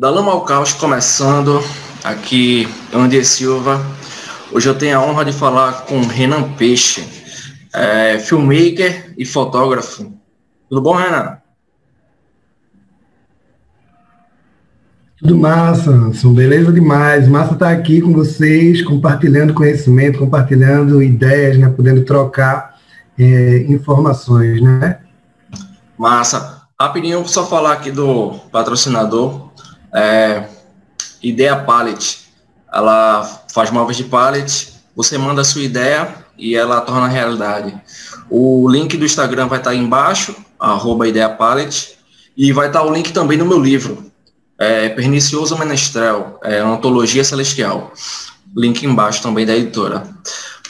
Da Lama ao Caos começando, aqui Andy Silva. Hoje eu tenho a honra de falar com Renan Peixe, é, filmmaker e fotógrafo. Tudo bom, Renan? Tudo massa, são beleza demais. Massa estar tá aqui com vocês, compartilhando conhecimento, compartilhando ideias, né, podendo trocar é, informações, né? Massa. Rapidinho, só falar aqui do patrocinador. É, ideia Palette. Ela faz móveis de pallet. Você manda a sua ideia e ela torna realidade. O link do Instagram vai estar aí embaixo, arroba Ideia Palette. E vai estar o link também no meu livro, é, Pernicioso Menestrel, é, Antologia Celestial. Link embaixo também da editora.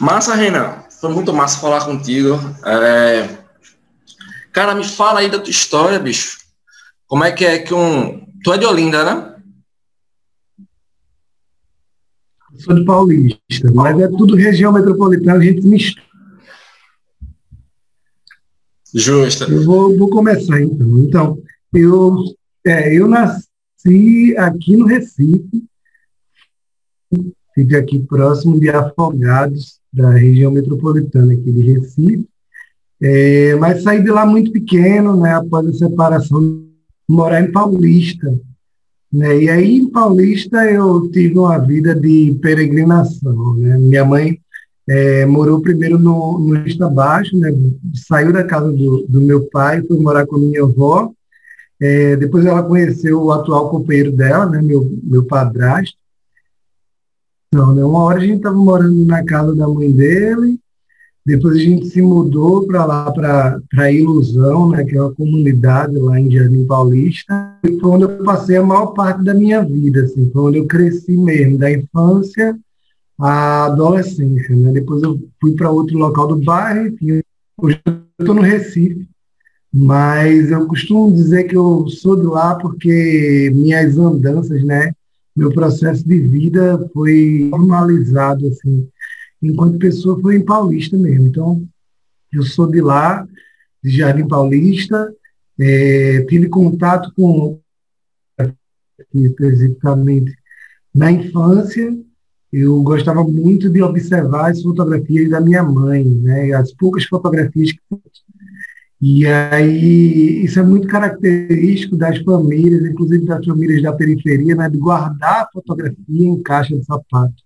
Massa, Renan. Foi muito massa falar contigo. É... Cara, me fala aí da tua história, bicho. Como é que é que um, Tu é de Olinda, né? Sou de Paulista, mas é tudo região metropolitana, a gente mistura. Justa. Eu vou, vou começar então. Então, eu, é, eu nasci aqui no Recife, fica aqui próximo de Afogados, da região metropolitana aqui de Recife, é, mas saí de lá muito pequeno, né, após a separação morar em Paulista. Né? E aí, em Paulista, eu tive uma vida de peregrinação. Né? Minha mãe é, morou primeiro no, no Lista Baixo, né? saiu da casa do, do meu pai, foi morar com a minha avó. É, depois ela conheceu o atual companheiro dela, né? meu, meu padrasto. Então, né? Uma hora a gente estava morando na casa da mãe dele, depois a gente se mudou para lá, para Ilusão, né, que é uma comunidade lá em Jardim Paulista. E foi onde eu passei a maior parte da minha vida, assim, foi onde eu cresci mesmo, da infância à adolescência. Né? Depois eu fui para outro local do bairro, enfim, hoje eu estou no Recife, mas eu costumo dizer que eu sou de lá porque minhas andanças, né, meu processo de vida foi normalizado, assim, enquanto pessoa foi em Paulista mesmo. Então, eu sou de lá, de Jardim Paulista, é, tive contato com, especificamente, na infância, eu gostava muito de observar as fotografias da minha mãe, né, as poucas fotografias que e aí, isso é muito característico das famílias, inclusive das famílias da periferia, né, de guardar a fotografia em caixa de sapato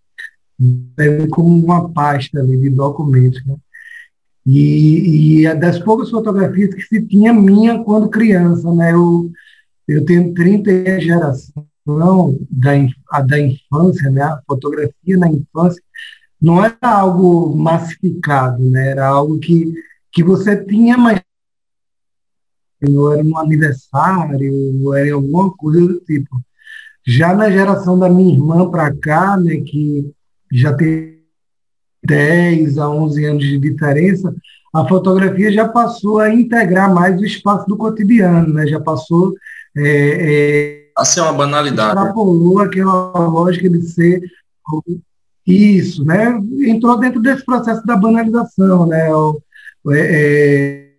como uma pasta ali de documentos. Né? E, e é das poucas fotografias que se tinha minha quando criança. Né? Eu, eu tenho 30 geração da, a da infância, né? a fotografia na infância, não era algo massificado, né? era algo que, que você tinha, mas era um aniversário, era alguma coisa do tipo. Já na geração da minha irmã para cá, né, que já tem 10 a 11 anos de diferença, a fotografia já passou a integrar mais o espaço do cotidiano, né? já passou é, é, a ser uma banalidade. Extrapolou aquela lógica de ser isso, né? Entrou dentro desse processo da banalização, né? É,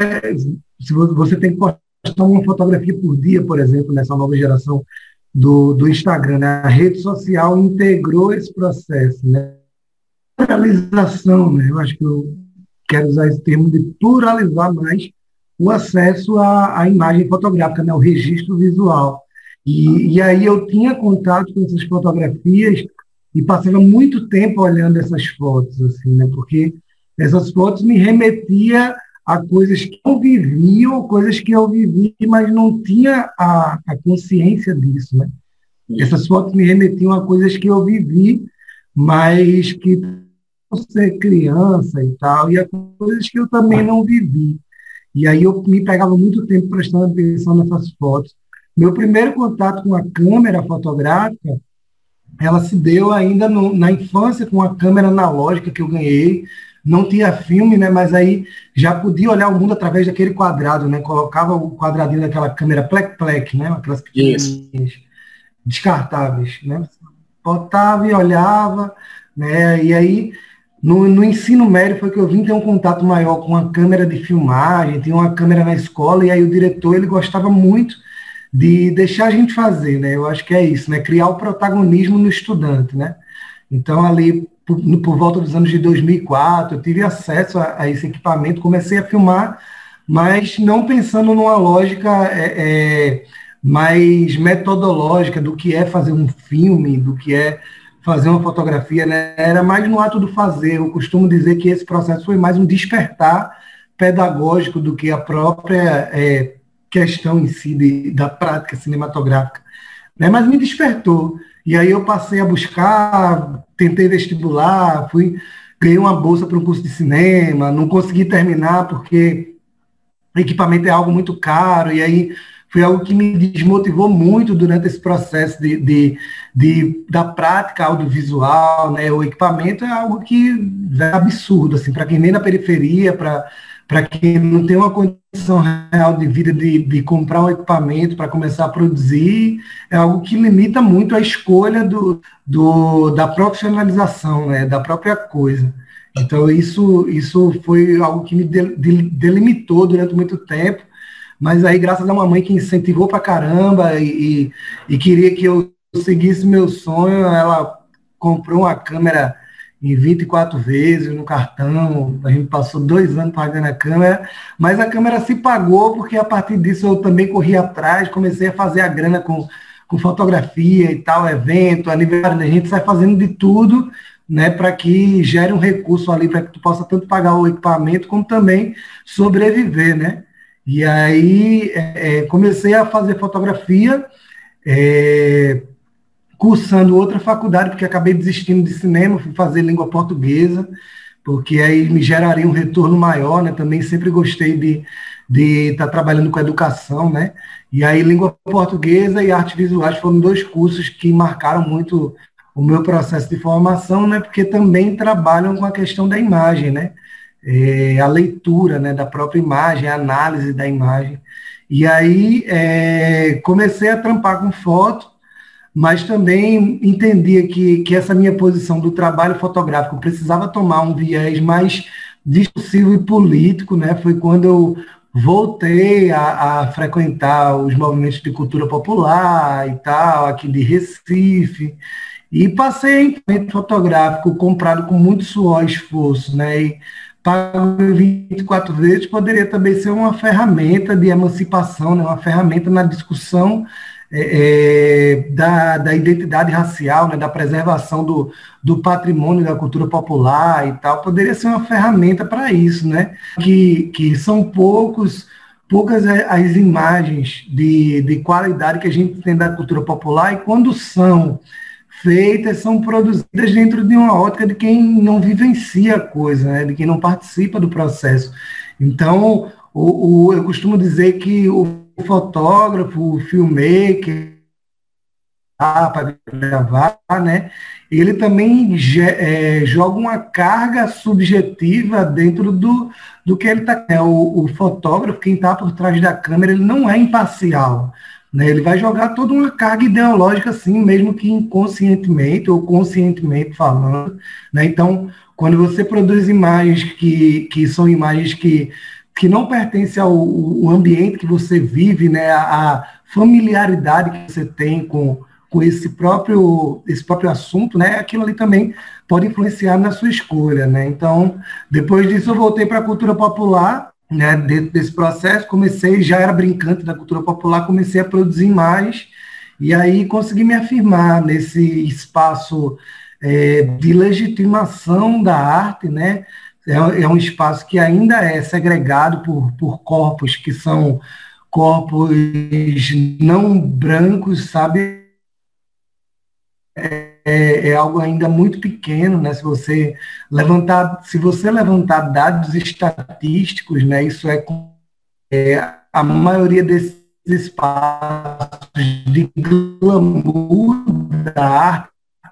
é, se você tem que postar uma fotografia por dia, por exemplo, nessa nova geração do, do Instagram, né? a rede social integrou esse processo, né? Pluralização, né? Eu acho que eu quero usar esse termo de pluralizar mais o acesso à, à imagem fotográfica, né? o registro visual. E, e aí eu tinha contato com essas fotografias e passava muito tempo olhando essas fotos, assim, né? Porque essas fotos me remetia a coisas que eu vivi ou coisas que eu vivi, mas não tinha a, a consciência disso, né? Essas fotos me remetiam a coisas que eu vivi, mas que ser criança e tal, e a coisas que eu também não vivi. E aí eu me pegava muito tempo prestando atenção nessas fotos. Meu primeiro contato com a câmera fotográfica, ela se deu ainda no, na infância com a câmera analógica que eu ganhei não tinha filme, né? Mas aí já podia olhar o mundo através daquele quadrado, né? Colocava o quadradinho daquela câmera plec-plec, né? Aquelas pequenininhas descartáveis, né? Botava e olhava, né? E aí no, no, ensino médio foi que eu vim ter um contato maior com a câmera de filmagem, tinha uma câmera na escola, e aí o diretor ele gostava muito de deixar a gente fazer, né? Eu acho que é isso, né? Criar o protagonismo no estudante, né? Então, ali, por, por volta dos anos de 2004, eu tive acesso a, a, esse equipamento, comecei a filmar, mas não pensando numa lógica é, é, mais metodológica do que é fazer um filme, do que é fazer uma fotografia, né? Era mais no ato do fazer. Eu costumo dizer que esse processo foi mais um despertar pedagógico do que a própria é, questão em si de, da prática cinematográfica. Né? Mas me despertou. E aí eu passei a buscar, tentei vestibular, fui, ganhei uma bolsa para um curso de cinema, não consegui terminar porque equipamento é algo muito caro, e aí foi algo que me desmotivou muito durante esse processo de, de, de da prática audiovisual, né? O equipamento é algo que é absurdo, assim, para quem vem na periferia, para quem não tem uma condição real de vida de, de comprar um equipamento para começar a produzir, é algo que limita muito a escolha do, do, da profissionalização, né, da própria coisa. Então, isso, isso foi algo que me delimitou durante muito tempo, mas aí, graças a uma mãe que incentivou para caramba e, e, e queria que eu seguisse meu sonho, ela comprou uma câmera em 24 vezes no cartão. A gente passou dois anos pagando a câmera, mas a câmera se pagou porque a partir disso eu também corri atrás, comecei a fazer a grana com, com fotografia e tal, evento, aniversário, a gente sai fazendo de tudo, né, para que gere um recurso ali para que tu possa tanto pagar o equipamento como também sobreviver, né? E aí é, é comecei a fazer fotografia, é, cursando outra faculdade, porque acabei desistindo de cinema, fui fazer língua portuguesa, porque aí me geraria um retorno maior, né? Também sempre gostei de de estar tá trabalhando com educação, né? E aí língua portuguesa e artes visuais foram dois cursos que marcaram muito o meu processo de formação, né? Porque também trabalham com a questão da imagem, né? É, a leitura, né? Da própria imagem, a análise da imagem. E aí é, comecei a trampar com foto mas também entendia que, que essa minha posição do trabalho fotográfico precisava tomar um viés mais discursivo e político, né? Foi quando eu voltei a, a, frequentar os movimentos de cultura popular e tal, aqui de Recife, e passei em fotográfico comprado com muito suor e esforço, né? E pago 24 vezes poderia também ser uma ferramenta de emancipação, né? uma ferramenta na discussão é, é, da, da identidade racial, né, da preservação do, do patrimônio da cultura popular e tal, poderia ser uma ferramenta para isso, né? Que, que são poucos, poucas as imagens de, de qualidade que a gente tem da cultura popular e quando são feitas, são produzidas dentro de uma ótica de quem não vivencia a coisa, né? de quem não participa do processo. Então, o, o eu costumo dizer que o fotógrafo, filmmaker, para gravar, né? Ele também é, joga uma carga subjetiva dentro do, do que ele está. É, o, o, fotógrafo, quem está por trás da câmera, ele não é imparcial. Né? Ele vai jogar toda uma carga ideológica, assim, mesmo que inconscientemente ou conscientemente falando. Né? Então, quando você produz imagens que, que são imagens que que não pertence ao, ao ambiente que você vive, né, a, familiaridade que você tem com, com esse próprio esse próprio assunto, né, aquilo ali também pode influenciar na sua escolha, né? Então, depois disso eu voltei para a cultura popular, né, dentro desse processo, comecei, já era brincante da cultura popular, comecei a produzir mais e aí consegui me afirmar nesse espaço é, de legitimação da arte, né? É, é um espaço que ainda é segregado por, por corpos que são corpos não brancos, sabe? É, é, algo ainda muito pequeno, né? Se você levantar, se você levantar dados estatísticos, né? Isso é, é a maioria desses espaços de glamour da arte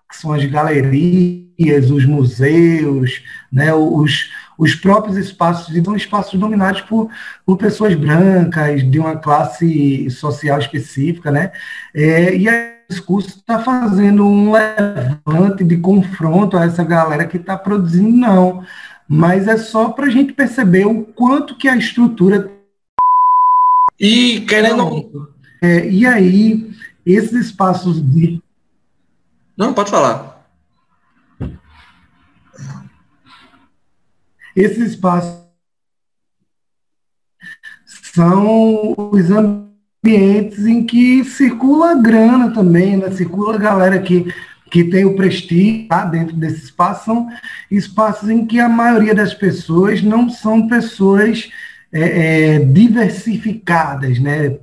que são as galerias, os museus, né, os, os próprios espaços, são espaços dominados por, por pessoas brancas, de uma classe social específica, né, é, e aí o discurso está fazendo um levante de confronto a essa galera que está produzindo, não, mas é só para a gente perceber o quanto que a estrutura... E querendo É, e aí, esses espaços de. Não, pode falar. Esses espaços são os ambientes em que circula grana também, né? circula a galera que, que tem o prestígio tá? dentro desse espaço, são espaços em que a maioria das pessoas não são pessoas é, é, diversificadas, né?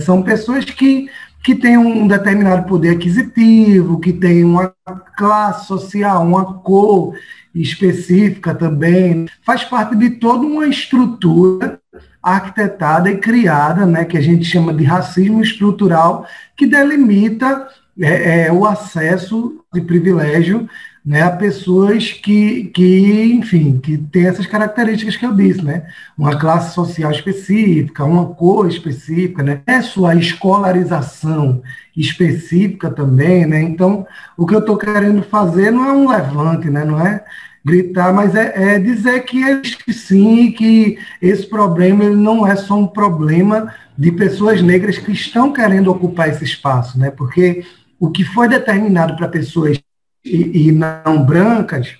São pessoas que, que têm um determinado poder aquisitivo, que têm uma classe social, uma cor específica também. Faz parte de toda uma estrutura arquitetada e criada, né, que a gente chama de racismo estrutural, que delimita é, é, o acesso de privilégio né, a pessoas que, que, enfim, que têm essas características que eu disse, né? Uma classe social específica, uma cor específica, né? É sua escolarização específica também, né? Então, o que eu estou querendo fazer não é um levante, né? Não é gritar, mas é, é dizer que existe sim, que esse problema ele não é só um problema de pessoas negras que estão querendo ocupar esse espaço, né? Porque o que foi determinado para pessoas e, e, não brancas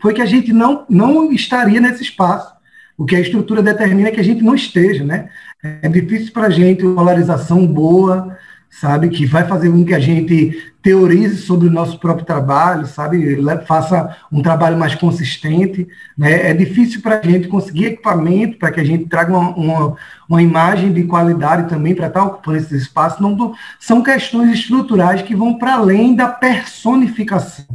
foi que a gente não, não estaria nesse espaço. O que a estrutura determina é que a gente não esteja, né? É difícil para a gente uma polarização boa, sabe? Que vai fazer com que a gente teorize sobre o nosso próprio trabalho, sabe? Faça um trabalho mais consistente. Né? É difícil para a gente conseguir equipamento para que a gente traga uma, uma, uma imagem de qualidade também para estar ocupando esses espaços. Não, são questões estruturais que vão para além da personificação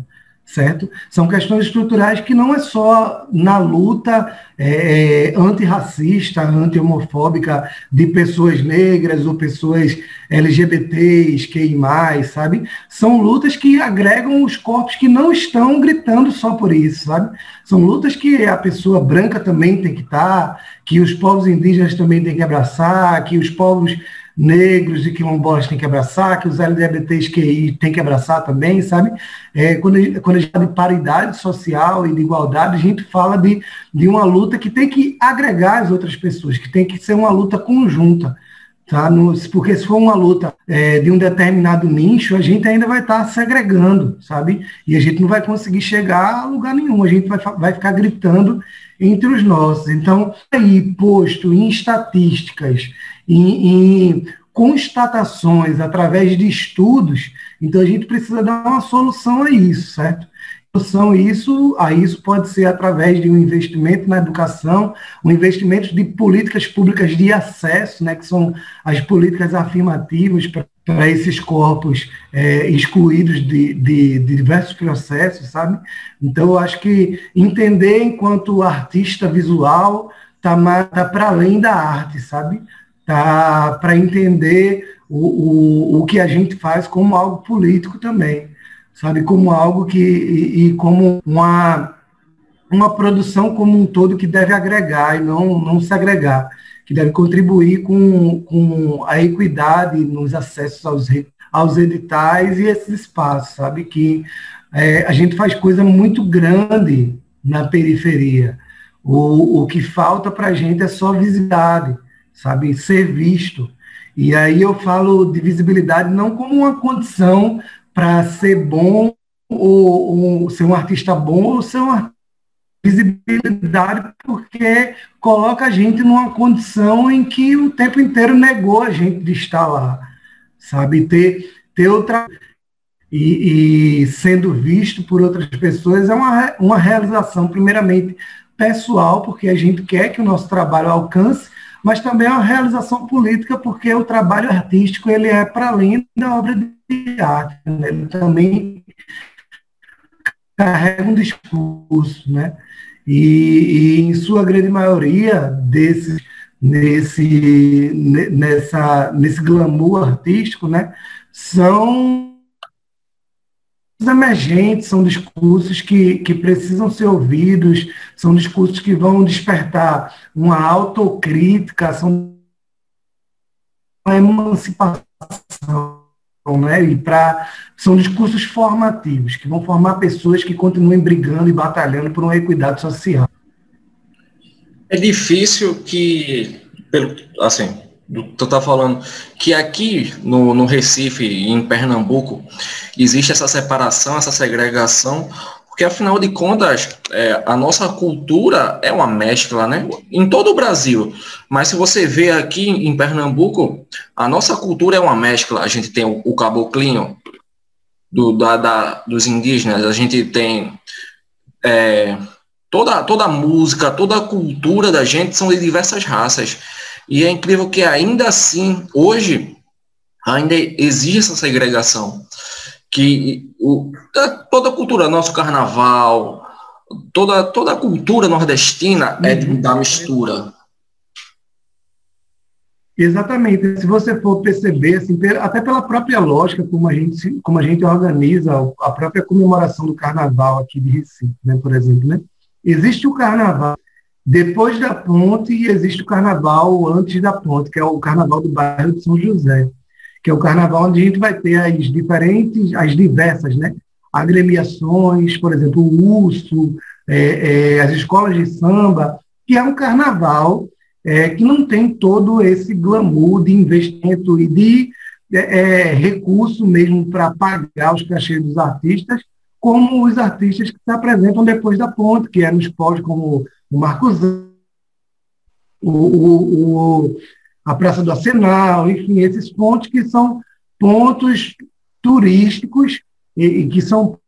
certo? São questões estruturais que não é só na luta é, é antirracista, anti-homofóbica de pessoas negras ou pessoas LGBTs, QI+, sabe? São lutas que agregam os corpos que não estão gritando só por isso, sabe? São lutas que a pessoa branca também tem que estar, que os povos indígenas também têm que abraçar, que os povos negros e quilombolas têm que abraçar, que os LGBTs têm que abraçar também, sabe? É, quando, a, quando a gente fala de paridade social e de igualdade, a gente fala de, de uma luta que tem que agregar as outras pessoas, que tem que ser uma luta conjunta. Tá? No, porque se for uma luta é, de um determinado nicho, a gente ainda vai estar tá segregando, sabe? E a gente não vai conseguir chegar a lugar nenhum, a gente vai, vai ficar gritando entre os nossos. Então, aí, posto em estatísticas em, constatações, através de estudos, então a gente precisa dar uma solução a isso, certo? Solução isso, a isso pode ser através de um investimento na educação, um investimento de políticas públicas de acesso, né, que são as políticas afirmativas para esses corpos é, excluídos de, de, de, diversos processos, sabe? Então, eu acho que entender enquanto artista visual está tá para além da arte, sabe? Tá, para entender o, o, o que a gente faz como algo político também, sabe? Como algo que, e, e como uma, uma produção como um todo que deve agregar e não, não segregar, que deve contribuir com, com a equidade nos acessos aos, aos editais e esses espaços, sabe? Que é, a gente faz coisa muito grande na periferia. O, o que falta para a gente é só visibilidade sabe? Ser visto. E aí eu falo de visibilidade não como uma condição para ser bom ou, ou, ser um artista bom ou ser uma visibilidade porque coloca a gente numa condição em que o tempo inteiro negou a gente de estar lá, sabe? Ter, ter outra. E, e sendo visto por outras pessoas é uma, uma realização, primeiramente, pessoal, porque a gente quer que o nosso trabalho alcance mas também é uma realização política, porque o trabalho artístico ele é para além da obra de arte, né? ele também carrega um discurso, né? E, e, em sua grande maioria desses nesse nessa nesse glamour artístico, né, são emergentes, são discursos que, que precisam ser ouvidos, são discursos que vão despertar uma autocrítica, são uma emancipação, né? E pra, são discursos formativos, que vão formar pessoas que continuem brigando e batalhando por uma equidade social. É difícil que, pelo, assim, tu tá falando que aqui no, no Recife em Pernambuco existe essa separação, essa segregação, porque afinal de contas é, a nossa cultura é uma mescla, né? Em todo o Brasil, mas se você vê aqui em Pernambuco, a nossa cultura é uma mescla. A gente tem o, o caboclinho do, da, da, dos indígenas, a gente tem é, toda, toda a música, toda a cultura da gente são de diversas raças. E é incrível que ainda assim, hoje, ainda existe essa segregação. Que o, toda a cultura, nosso carnaval, toda, toda a cultura nordestina é uhum. da mistura. Exatamente. Se você for perceber, assim, até pela própria lógica como a gente, como a gente organiza a própria comemoração do carnaval aqui de Recife, né, por exemplo, né? Existe o carnaval depois da ponte existe o carnaval antes da ponte, que é o carnaval do bairro de São José, que é o carnaval onde a gente vai ter as diferentes, as diversas, né? Agremiações, por exemplo, o urso, é, é, as escolas de samba, que é um carnaval é, que não tem todo esse glamour de investimento e de é, é recurso mesmo para pagar os cachês dos artistas, como os artistas que se apresentam depois da ponte, que é nos pódios como o Marcos, o, o, o, a Praça do Arsenal, enfim, esses pontos que são pontos turísticos e, e que são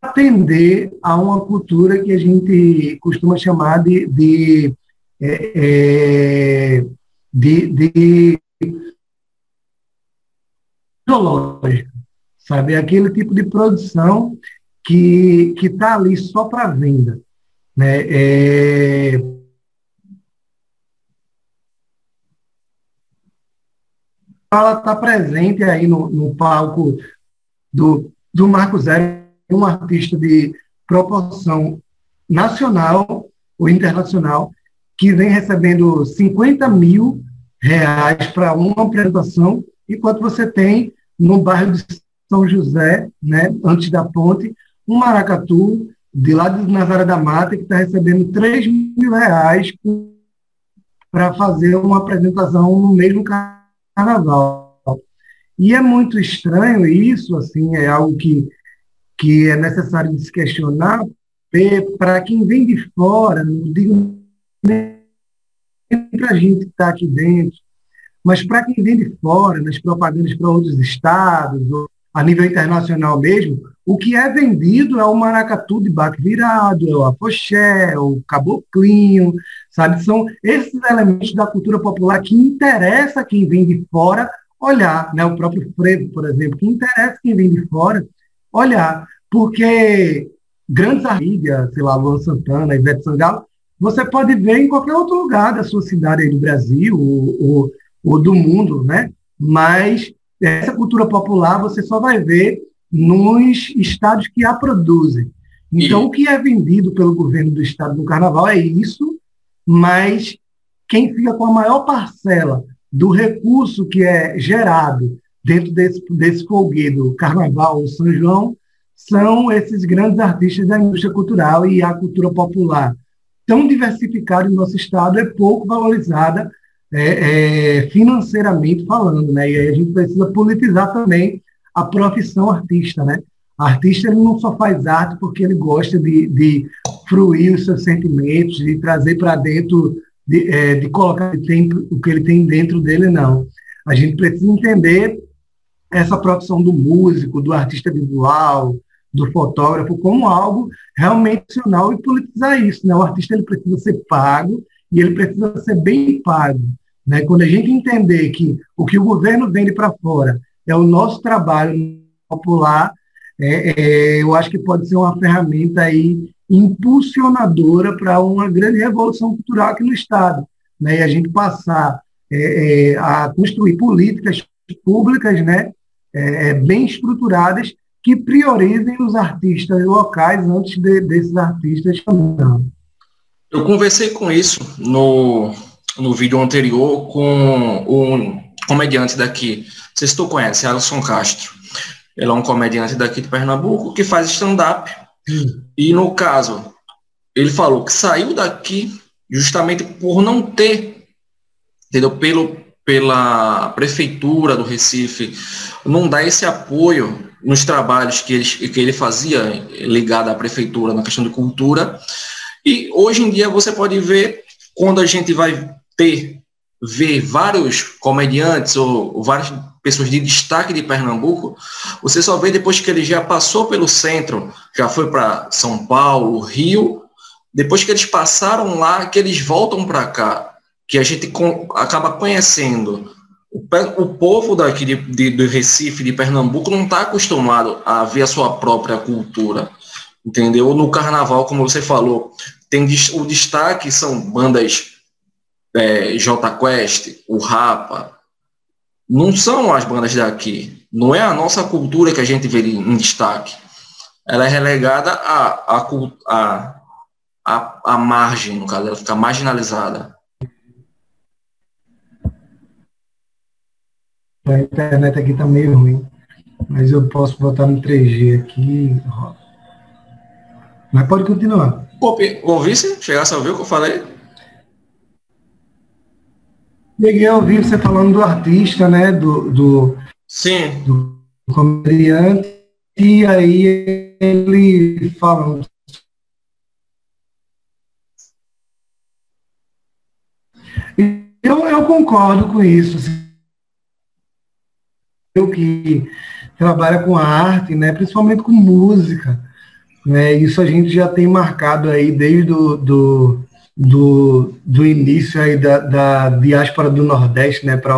atender a uma cultura que a gente costuma chamar de, de, é, é de, de ideológica, sabe? Aquele tipo de produção que está ali só para venda. Né? É... Ela está presente aí no, no palco do, do Marco Zero, um artista de proporção nacional ou internacional, que vem recebendo 50 mil reais para uma apresentação, enquanto você tem no bairro de São José, né, antes da ponte, um maracatu de lá de Nazaré da Mata, que está recebendo 3 mil reais para fazer uma apresentação no mesmo carnaval. E é muito estranho isso, assim, é algo que, que é necessário de se questionar, para quem vem de fora, não digo nem para a gente que está aqui dentro, mas para quem vem de fora, nas propagandas para outros estados, ou a nível internacional mesmo, o que é vendido é o maracatu de baque virado, é o afoxé, é o caboclinho, sabe? São esses elementos da cultura popular que interessa quem vem de fora olhar, né? O próprio frevo, por exemplo, que interessa quem vem de fora olhar, porque grandes amigas, sei lá, Luan Santana, Ivete Sangalo, você pode ver em qualquer outro lugar da sua cidade aí do Brasil ou, ou, ou do mundo, né? Mas essa cultura popular você só vai ver nos estados que a produzem. Então, e... o que é vendido pelo governo do estado do carnaval é isso, mas quem fica com a maior parcela do recurso que é gerado dentro desse, desse folguedo carnaval ou São João são esses grandes artistas da indústria cultural e a cultura popular. Tão diversificada no nosso estado é pouco valorizada é, é, financeiramente falando, né? E aí a gente precisa politizar também a profissão artista, né? artista ele não só faz arte porque ele gosta de, de fruir os seus sentimentos, de trazer para dentro, de, é, de colocar o que ele tem dentro dele, não. A gente precisa entender essa profissão do músico, do artista visual, do fotógrafo como algo realmente nacional e politizar isso. Né? O artista ele precisa ser pago e ele precisa ser bem pago. Né? Quando a gente entender que o que o governo vende para fora é o nosso trabalho popular, é, é, eu acho que pode ser uma ferramenta aí impulsionadora para uma grande revolução cultural aqui no Estado. Né? E a gente passar é, é a construir políticas públicas né? É, é, bem estruturadas que priorizem os artistas locais antes de, desses artistas também. Eu conversei com isso no, no vídeo anterior com um comediante daqui, não sei se tu conhece, Alisson Castro. Ele é um comediante daqui de Pernambuco que faz stand-up. E no caso, ele falou que saiu daqui justamente por não ter, entendeu? Pelo, pela prefeitura do Recife não dar esse apoio nos trabalhos que ele, que ele fazia ligado à prefeitura na questão de cultura. E hoje em dia você pode ver quando a gente vai ter ver vários comediantes ou, ou várias pessoas de destaque de Pernambuco, você só vê depois que ele já passou pelo centro, já foi para São Paulo, Rio, depois que eles passaram lá, que eles voltam para cá, que a gente com, acaba conhecendo. O, o povo daqui de, de, do Recife, de Pernambuco, não está acostumado a ver a sua própria cultura, entendeu? No carnaval, como você falou, tem o destaque são bandas é, J Quest, o Rapa, não são as bandas daqui. Não é a nossa cultura que a gente vê em destaque. Ela é relegada à, à, à, à, à margem, no caso, ela fica marginalizada. A internet aqui tá meio ruim, mas eu posso botar no 3G aqui. Mas pode continuar. Ouvisse? Chegasse a ouvir o que eu falei? Cheguei a ouvir você falando do artista, né? Do, do, Sim. do comediante, e aí ele falando. Eu, eu concordo com isso. Eu que trabalha com arte, né, principalmente com música, né, isso a gente já tem marcado aí desde do, do do, do início aí da, da diáspora do Nordeste, né, para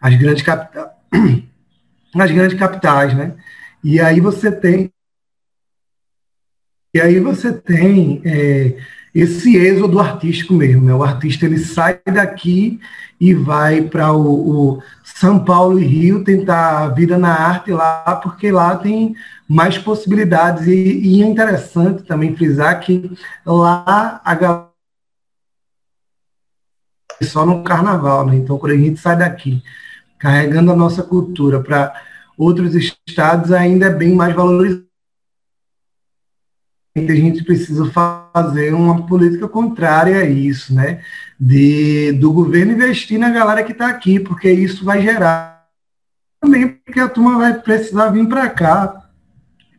as grandes capitais, as grandes capitais, né? E aí você tem e aí você tem é, esse êxodo artístico mesmo, né? O artista ele sai daqui e vai para o, o, São Paulo e Rio tentar a vida na arte lá, porque lá tem mais possibilidades. E, e é interessante também frisar que lá a galera só no carnaval, né? Então, quando a gente sai daqui, carregando a nossa cultura para outros estados, ainda é bem mais valorizado. A gente precisa fazer uma política contrária a isso, né? De, do governo investir na galera que está aqui, porque isso vai gerar também, porque a turma vai precisar vir para cá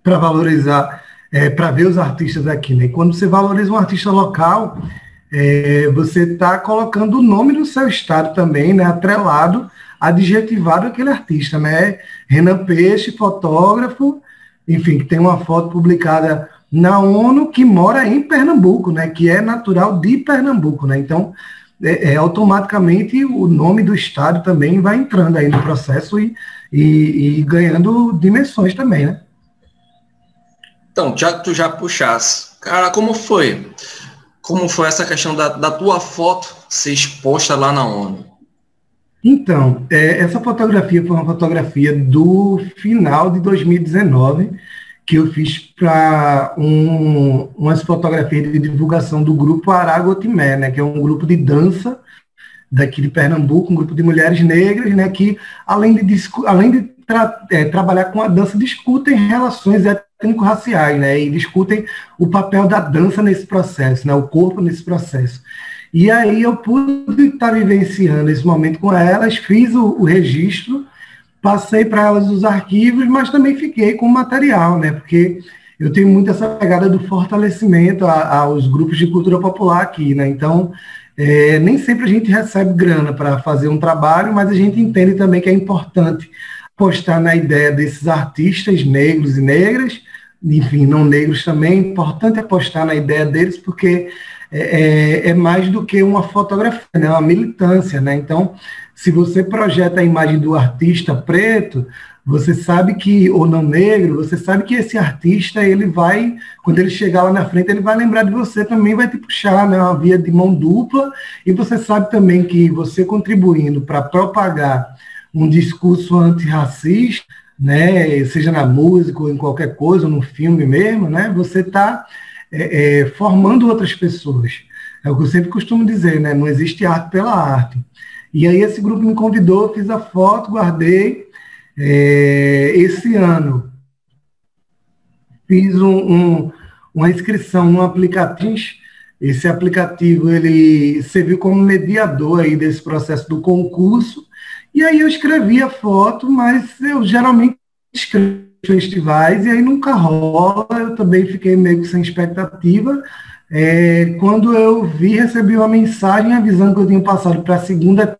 para valorizar, é, para ver os artistas aqui, né? Quando você valoriza um artista local, é, você está colocando o nome do seu estado também, né, atrelado, adjetivado aquele artista, né? Renan Peixe, fotógrafo, enfim, que tem uma foto publicada na ONU que mora em Pernambuco, né? Que é natural de Pernambuco, né? Então, é, é automaticamente o nome do estado também vai entrando aí no processo e, e, e ganhando dimensões também, né? Então, já tu já puxasse, cara, como foi? Como foi essa questão da, da tua foto ser exposta lá na ONU? Então, é, essa fotografia foi uma fotografia do final de 2019 que eu fiz para um, umas fotografias de divulgação do grupo Aragotimé, né, que é um grupo de dança daqui de Pernambuco, um grupo de mulheres negras, né, que além de, além de tra é, trabalhar com a dança, discutem relações étnico-raciais, né? E discutem o papel da dança nesse processo, né? O corpo nesse processo. E aí eu pude estar vivenciando esse momento com elas, fiz o, o registro, passei para elas os arquivos, mas também fiquei com o material, né? Porque eu tenho muito essa pegada do fortalecimento aos grupos de cultura popular aqui, né? Então, é, nem sempre a gente recebe grana para fazer um trabalho, mas a gente entende também que é importante apostar na ideia desses artistas negros e negras, enfim, não negros também, é importante apostar na ideia deles, porque é, é, é mais do que uma fotografia, né, é uma militância, né? Então, se você projeta a imagem do artista preto, você sabe que, ou não negro, você sabe que esse artista, ele vai, quando ele chegar lá na frente, ele vai lembrar de você também, vai te puxar, né, uma via de mão dupla, e você sabe também que você contribuindo para propagar um discurso antirracista, né, seja na música ou em qualquer coisa, no filme mesmo, né, você está é, é, formando outras pessoas. É o que eu sempre costumo dizer, né, não existe arte pela arte. E aí esse grupo me convidou, fiz a foto, guardei. É, esse ano fiz um, um, uma inscrição no aplicativo esse aplicativo ele serviu como mediador aí desse processo do concurso. E aí eu escrevi a foto, mas eu geralmente escrevo festivais e aí nunca rola. Eu também fiquei meio sem expectativa. É, quando eu vi, recebi uma mensagem avisando que eu tinha passado para a segunda,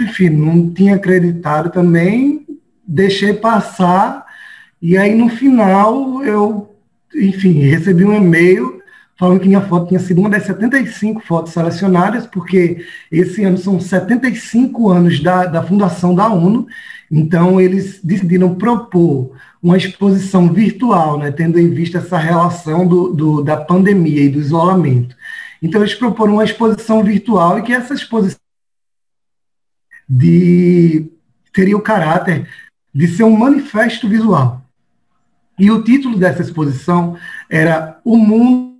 enfim, não tinha acreditado também, deixei passar, e aí no final eu, enfim, recebi um e-mail falando que minha foto tinha sido uma das 75 fotos selecionadas, porque esse ano são 75 anos da, da fundação da ONU, então eles decidiram propor uma exposição virtual, né, tendo em vista essa relação do, do, da pandemia e do isolamento. Então, eles proporam uma exposição virtual e que essa exposição de, teria o caráter de ser um manifesto visual. E o título dessa exposição era O Mundo.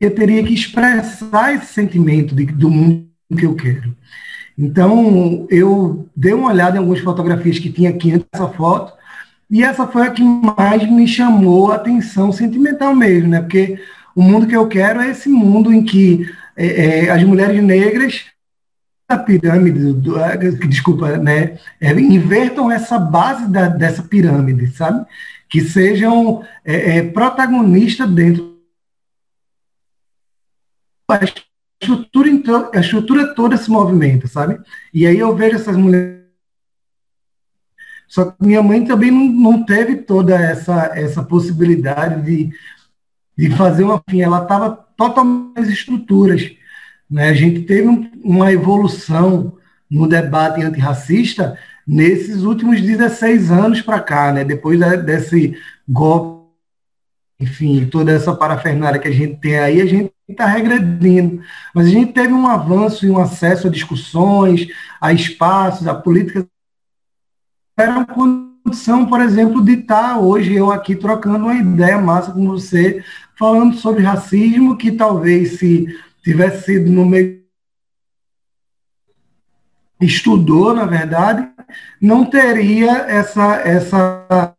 Eu teria que expressar esse sentimento de, do mundo que eu quero. Então, eu dei uma olhada em algumas fotografias que tinha aqui nessa foto, e essa foi a que mais me chamou a atenção sentimental mesmo, né? Porque o mundo que eu quero é esse mundo em que é, é, as mulheres negras a pirâmide, do, desculpa, né, é, invertam essa base da, dessa pirâmide, sabe? Que sejam é, é protagonistas dentro estrutura, então, a estrutura toda se movimenta, sabe? E aí eu vejo essas mulheres. Só que minha mãe também não, não teve toda essa, essa possibilidade de, de fazer uma. Enfim, ela estava totalmente nas estruturas. Né? A gente teve um, uma evolução no debate antirracista nesses últimos 16 anos para cá, né? depois da, desse golpe, enfim, toda essa parafernália que a gente tem aí, a gente está regredindo. Mas a gente teve um avanço e um acesso a discussões, a espaços, a políticas. Era uma condição, por exemplo, de estar tá hoje eu aqui trocando uma ideia massa com você, falando sobre racismo, que talvez se tivesse sido no meio. estudou, na verdade, não teria essa, essa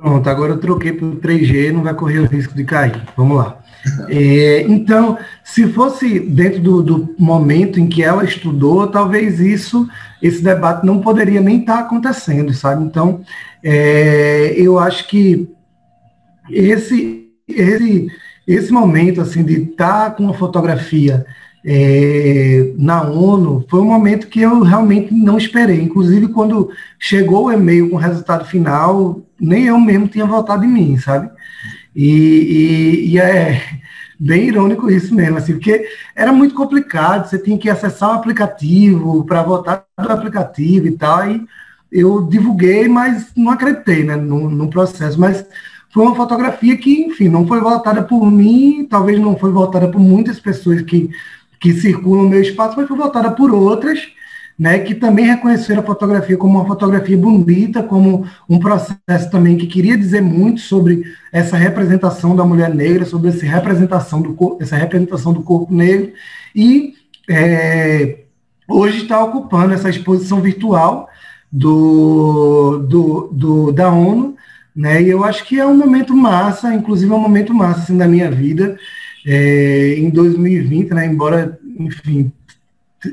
Pronto, agora eu troquei para o 3G, não vai correr o risco de cair. Vamos lá. É, então, se fosse dentro do, do, momento em que ela estudou, talvez isso, esse debate não poderia nem estar tá acontecendo, sabe? Então, é, eu acho que esse, esse, esse momento assim de estar tá com uma fotografia é, na ONU foi um momento que eu realmente não esperei. Inclusive, quando chegou o e-mail com o resultado final, nem eu mesmo tinha votado em mim, sabe? E, e, e, é bem irônico isso mesmo, assim, porque era muito complicado, você tinha que acessar o aplicativo para votar no aplicativo e tal, e eu divulguei, mas não acreditei né, no, no processo, mas foi uma fotografia que, enfim, não foi votada por mim, talvez não foi votada por muitas pessoas que, que circulam no meu espaço, mas foi votada por outras, né, que também reconheceram a fotografia como uma fotografia bonita, como um processo também que queria dizer muito sobre essa representação da mulher negra, sobre essa representação do, corpo, essa representação do corpo negro, e é, hoje está ocupando essa exposição virtual do, do, do, da ONU, né, e eu acho que é um momento massa, inclusive é um momento massa assim, da minha vida, é, em 2020, né, embora, enfim,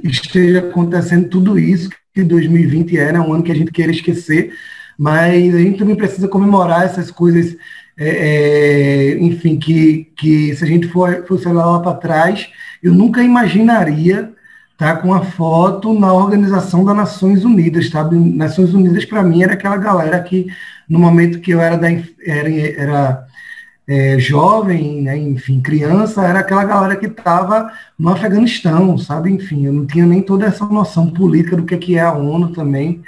esteja acontecendo tudo isso, que 2020 era um ano que a gente queira esquecer, mas a gente também precisa comemorar essas coisas, é, é, enfim, que, que se a gente for, fosse olhar lá para trás, eu nunca imaginaria tá, com a foto na Organização das Nações Unidas, sabe? Nações Unidas, para mim, era aquela galera que, no momento que eu era, da, era, era é, jovem, né, enfim, criança, era aquela galera que estava no Afeganistão, sabe? Enfim, eu não tinha nem toda essa noção política do que, é, é a ONU também,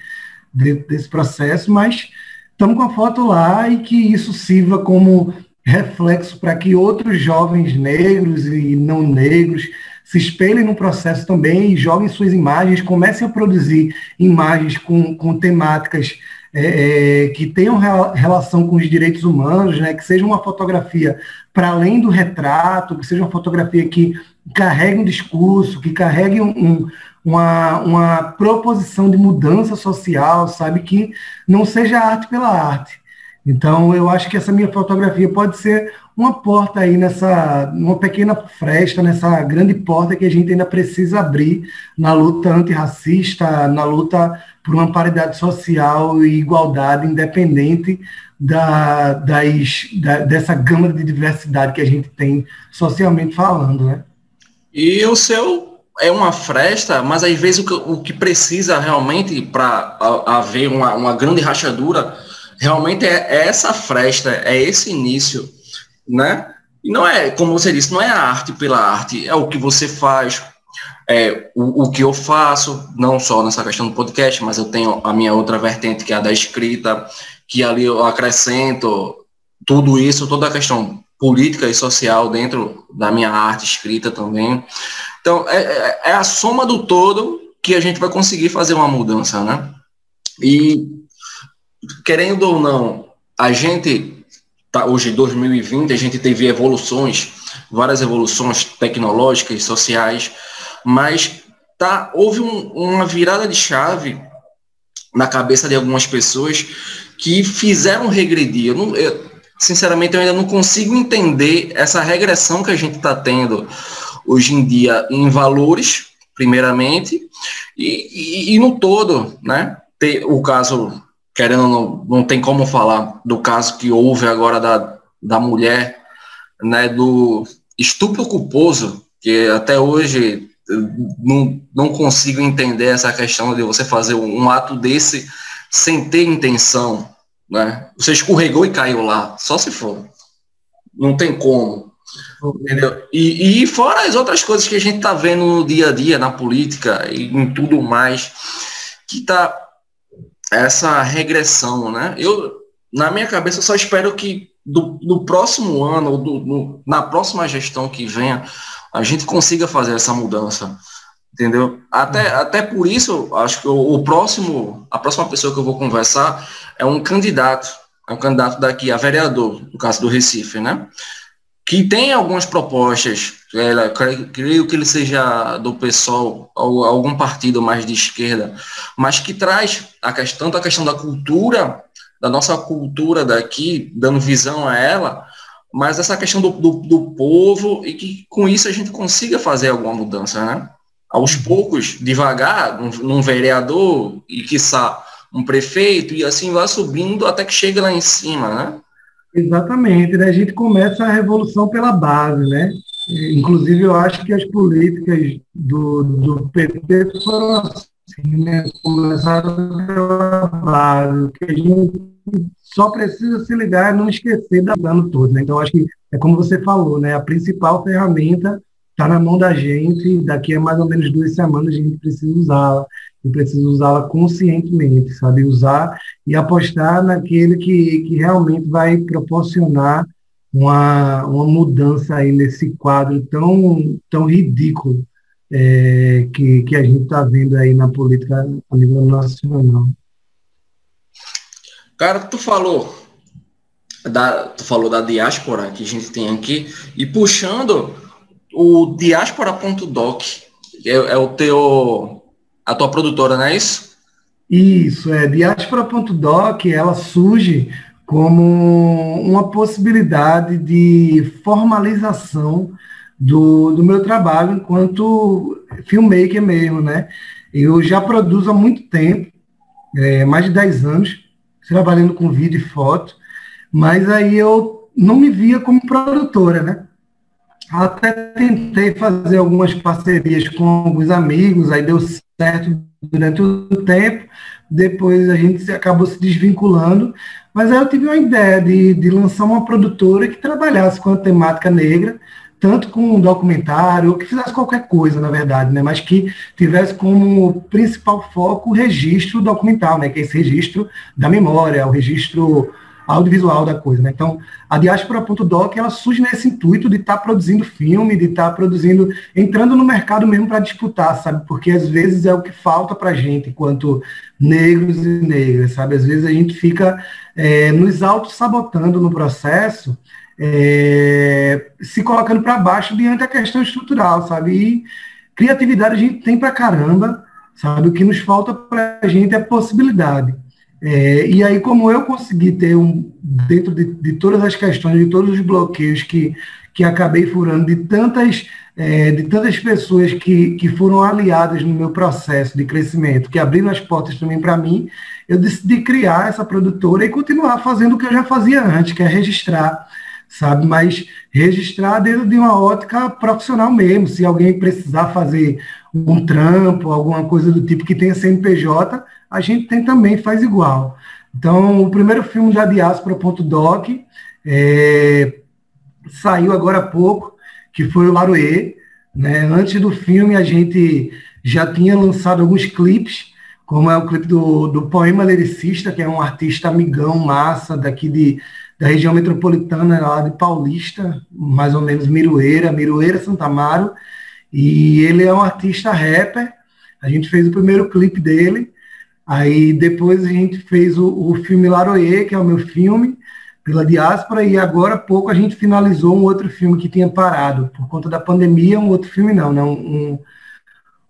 dentro desse processo, mas estamos com a foto lá e que isso sirva como reflexo para que outros jovens negros e não negros se espelhem no processo também e joguem suas imagens, comecem a produzir imagens com, com temáticas é, é, que tenham relação com os direitos humanos, né, que seja uma fotografia para além do retrato, que seja uma fotografia que carregue um discurso, que carregue um, um, uma, uma proposição de mudança social, sabe, que não seja arte pela arte. Então, eu acho que essa minha fotografia pode ser uma porta aí nessa, uma pequena fresta, nessa grande porta que a gente ainda precisa abrir na luta antirracista, na luta por uma paridade social e igualdade independente da, das, da, dessa gama de diversidade que a gente tem socialmente falando, né? E o seu é uma fresta, mas às vezes o que, o que precisa realmente para haver uma, uma grande rachadura realmente é, é essa fresta, é esse início, né? E não é, como você disse, não é a arte pela arte, é o que você faz, é o, o que eu faço, não só nessa questão do podcast, mas eu tenho a minha outra vertente, que é a da escrita, que ali eu acrescento tudo isso, toda a questão política e social dentro da minha arte escrita também. Então, é, é, é a soma do todo que a gente vai conseguir fazer uma mudança, né? E querendo ou não, a gente tá hoje em 2020, a gente teve evoluções, várias evoluções tecnológicas, sociais, mas tá houve um, uma virada de chave na cabeça de algumas pessoas que fizeram regredir. Eu não, eu, sinceramente, eu ainda não consigo entender essa regressão que a gente está tendo hoje em dia em valores, primeiramente, e, e, e no todo, né? Ter o caso querendo não, não tem como falar do caso que houve agora da, da mulher, né, do estupro culposo, que até hoje não, não consigo entender essa questão de você fazer um, um ato desse sem ter intenção, né? Você escorregou e caiu lá, só se for. Não tem como. Entendeu? E, e fora as outras coisas que a gente está vendo no dia a dia, na política e em tudo mais, que está essa regressão, né? Eu, na minha cabeça, só espero que do, próximo ano, ou do, na próxima gestão que venha, a gente consiga fazer essa mudança, entendeu? Até, uhum. até por isso, acho que o, o, próximo, a próxima pessoa que eu vou conversar é um candidato, é um candidato daqui a vereador, no caso do Recife, né? Que tem algumas propostas, ela, creio que ele seja do PSOL ou algum partido mais de esquerda, mas que traz a questão, tanto a questão da cultura, da nossa cultura daqui, dando visão a ela, mas essa questão do, do, do povo e que com isso a gente consiga fazer alguma mudança, né? Aos poucos, devagar, num, num vereador e, quiçá, um prefeito, e assim vai subindo até que chega lá em cima, né? Exatamente, né? a gente começa a revolução pela base, né? Inclusive, eu acho que as políticas do, do PT foram assim, né? Começaram pela base, que a gente só precisa se ligar e não esquecer da dano todo, né? Então, acho que é como você falou, né? A principal ferramenta está na mão da gente, daqui a mais ou menos duas semanas a gente precisa usá-la, e precisa usá-la conscientemente, sabe? Usar e apostar naquele que, que realmente vai proporcionar uma, uma mudança aí nesse quadro tão, tão ridículo é, que, que a gente está vendo aí na política a nível nacional. Cara, tu falou da, tu falou da diáspora que a gente tem aqui e puxando o diáspora.doc é, é o teu a tua produtora, não é isso? Isso, é diáspora.doc, ela surge como uma possibilidade de formalização do, do meu trabalho enquanto filmmaker mesmo, né? Eu já produzo há muito tempo, é, mais de 10 anos, trabalhando com vídeo e foto, mas aí eu não me via como produtora, né? Até tentei fazer algumas parcerias com alguns amigos, aí deu certo durante o tempo, depois a gente acabou se desvinculando, mas aí eu tive uma ideia de, de lançar uma produtora que trabalhasse com a temática negra, tanto com um documentário, ou que fizesse qualquer coisa, na verdade, né? mas que tivesse como principal foco o registro documental, né? que é esse registro da memória, o registro audiovisual da coisa. Né? Então, a diáspora.doc ela surge nesse intuito de estar tá produzindo filme, de estar tá produzindo, entrando no mercado mesmo para disputar, sabe? Porque às vezes é o que falta para a gente, enquanto negros e negras, sabe? Às vezes a gente fica é, nos auto-sabotando no processo, é, se colocando para baixo diante da questão estrutural, sabe? E criatividade a gente tem para caramba, sabe? O que nos falta para a gente é possibilidade. É, e aí, como eu consegui ter um, dentro de, de, todas as questões, de todos os bloqueios que, que acabei furando, de tantas, é, de tantas pessoas que, que foram aliadas no meu processo de crescimento, que abriram as portas também para mim, eu decidi criar essa produtora e continuar fazendo o que eu já fazia antes, que é registrar, sabe? Mas registrar dentro de uma ótica profissional mesmo. Se alguém precisar fazer um trampo, alguma coisa do tipo que tenha CNPJ, a gente tem também, faz igual. Então, o primeiro filme da Diáspora.doc é, saiu agora há pouco, que foi o Laroê. Né? Antes do filme, a gente já tinha lançado alguns clipes, como é o clipe do, do Poema Lyricista, que é um artista amigão, massa, daqui de, da região metropolitana, lá de Paulista, mais ou menos Miroeira, Miroeira, Santa Amaro, e ele é um artista rapper, a gente fez o primeiro clipe dele, Aí depois a gente fez o, o filme Laroê, que é o meu filme, pela diáspora, e agora há pouco a gente finalizou um outro filme que tinha parado, por conta da pandemia, um outro filme não, né? Um,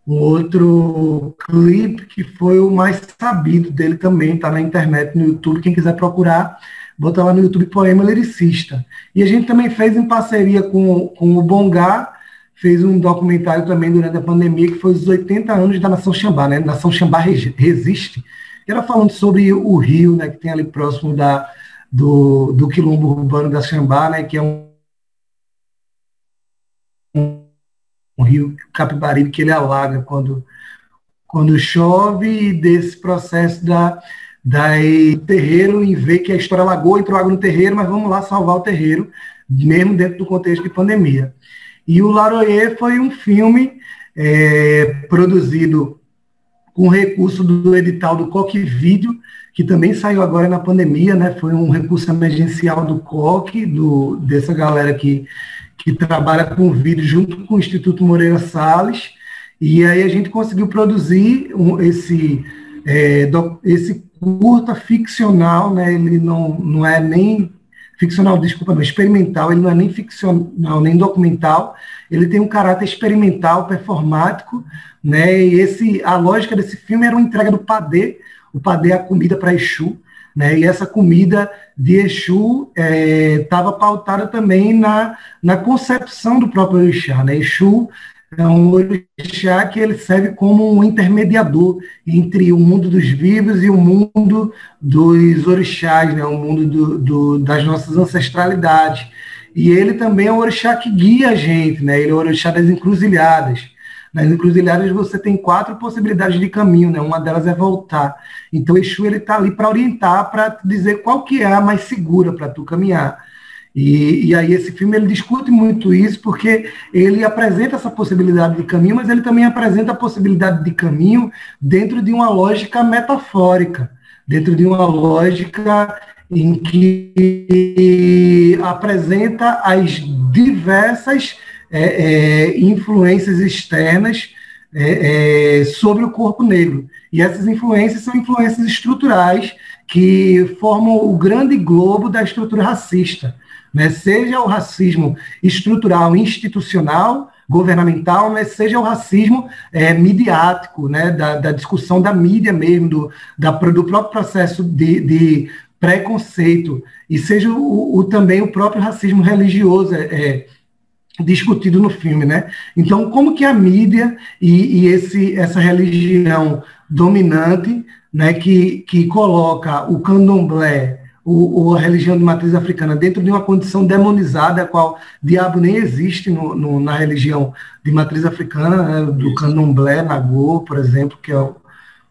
um outro clipe que foi o mais sabido dele também, está na internet, no YouTube, quem quiser procurar, bota lá no YouTube Poema Lyricista. E a gente também fez em parceria com, com o Bongá, fez um documentário também durante a pandemia, que foi os 80 anos da Nação Xambá, né? Nação Xambá Resiste, que era falando sobre o rio, né, que tem ali próximo da, do, do quilombo urbano da Xambá, né, que é um, um, rio Capibaribe que ele alaga quando, quando chove, e desse processo da, da terreiro em ver que a história alagou, entrou água no terreiro, mas vamos lá salvar o terreiro, mesmo dentro do contexto de pandemia. E o Laroyer foi um filme é, produzido com recurso do edital do Coque Vídeo, que também saiu agora na pandemia, né? Foi um recurso emergencial do Coque, do, dessa galera que, que trabalha com vídeo junto com o Instituto Moreira Salles. E aí a gente conseguiu produzir um, esse, é, esse curta ficcional, né? Ele não, não é nem ficcional, desculpa, não, experimental, ele não é nem ficcional, nem documental, ele tem um caráter experimental, performático, né, e esse, a lógica desse filme era uma entrega do padê, o padê é a comida para Exu, né, e essa comida de Exu estava é, pautada também na, na concepção do próprio orixá, né, Exu é um orixá que ele serve como um intermediador entre o mundo dos vivos e o mundo dos orixás, né? o mundo do, do, das nossas ancestralidades. E ele também é um orixá que guia a gente, né? ele é o orixá das encruzilhadas. Nas encruzilhadas você tem quatro possibilidades de caminho, né? uma delas é voltar. Então o Exu está ali para orientar, para dizer qual que é a mais segura para tu caminhar. E, e, aí esse filme ele discute muito isso porque ele apresenta essa possibilidade de caminho, mas ele também apresenta a possibilidade de caminho dentro de uma lógica metafórica, dentro de uma lógica em que apresenta as diversas é, é, influências externas é, é sobre o corpo negro. E essas influências são influências estruturais que formam o grande globo da estrutura racista né? seja o racismo estrutural, institucional, governamental, mas seja o racismo é, midiático, né? da, da, discussão da mídia mesmo, do, da, do próprio processo de, de preconceito, e seja o, o, também o próprio racismo religioso é, é, discutido no filme. Né? Então, como que a mídia e, e esse, essa religião dominante né, que, que coloca o candomblé o, a religião de matriz africana dentro de uma condição demonizada, a qual diabo nem existe no, no, na religião de matriz africana, né, do candomblé, Nagô, por exemplo, que é o,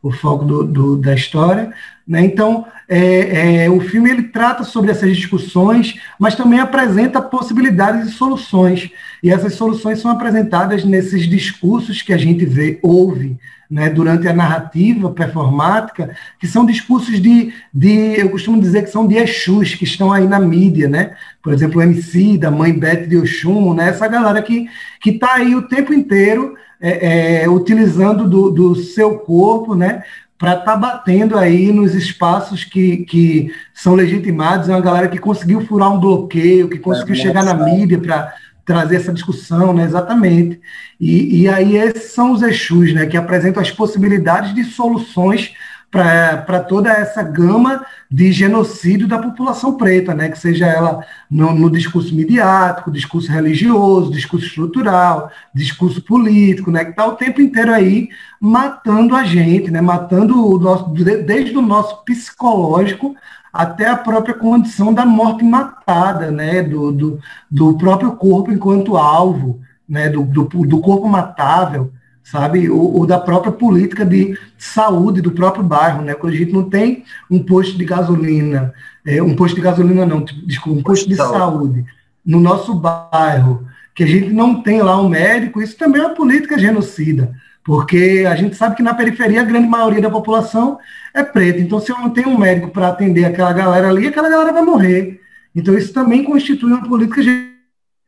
o foco do, do, da história. Né? Então, é, é, o filme ele trata sobre essas discussões, mas também apresenta possibilidades e soluções. E essas soluções são apresentadas nesses discursos que a gente vê, ouve, né, durante a narrativa performática, que são discursos de, de, eu costumo dizer que são de Exus, que estão aí na mídia, né? Por exemplo, o MC, da mãe Beth de Oxum, né? essa galera que está aí o tempo inteiro é, é, utilizando do, do seu corpo, né? para estar tá batendo aí nos espaços que, que são legitimados, é uma galera que conseguiu furar um bloqueio, que conseguiu é, chegar na mídia para trazer essa discussão, né? Exatamente. E, e aí esses são os Exus, né? Que apresentam as possibilidades de soluções para toda essa gama de genocídio da população preta, né? que seja ela no, no, discurso midiático, discurso religioso, discurso estrutural, discurso político, né? que está o tempo inteiro aí matando a gente, né? matando o nosso, desde o nosso psicológico até a própria condição da morte matada, né? do, do, do próprio corpo enquanto alvo, né? do, do, do corpo matável sabe? Ou, ou, da própria política de saúde do próprio bairro, né? Quando a gente não tem um posto de gasolina, é, um posto de gasolina não, desculpa, um posto de saúde no nosso bairro, que a gente não tem lá um médico, isso também é uma política genocida, porque a gente sabe que na periferia a grande maioria da população é preta, então se eu não tenho um médico para atender aquela galera ali, aquela galera vai morrer. Então isso também constitui uma política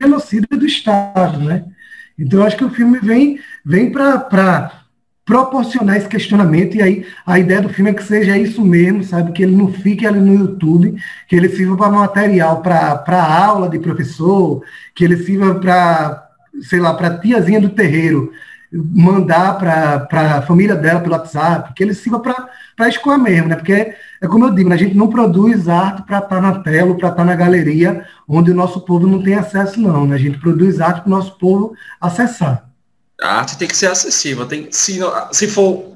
genocida do Estado, né? Então, acho que o filme vem, vem para proporcionar esse questionamento, e aí a ideia do filme é que seja isso mesmo, sabe? Que ele não fique ali no YouTube, que ele sirva para material para aula de professor, que ele sirva para, sei lá, para tiazinha do terreiro mandar para a família dela pelo WhatsApp, que ele sirva para escoar mesmo, né? Porque é como eu digo, né? a gente não produz arte para estar tá na tela, para estar tá na galeria, onde o nosso povo não tem acesso, não. Né? A gente produz arte para o nosso povo acessar. A arte tem que ser acessível. Tem, se, se for.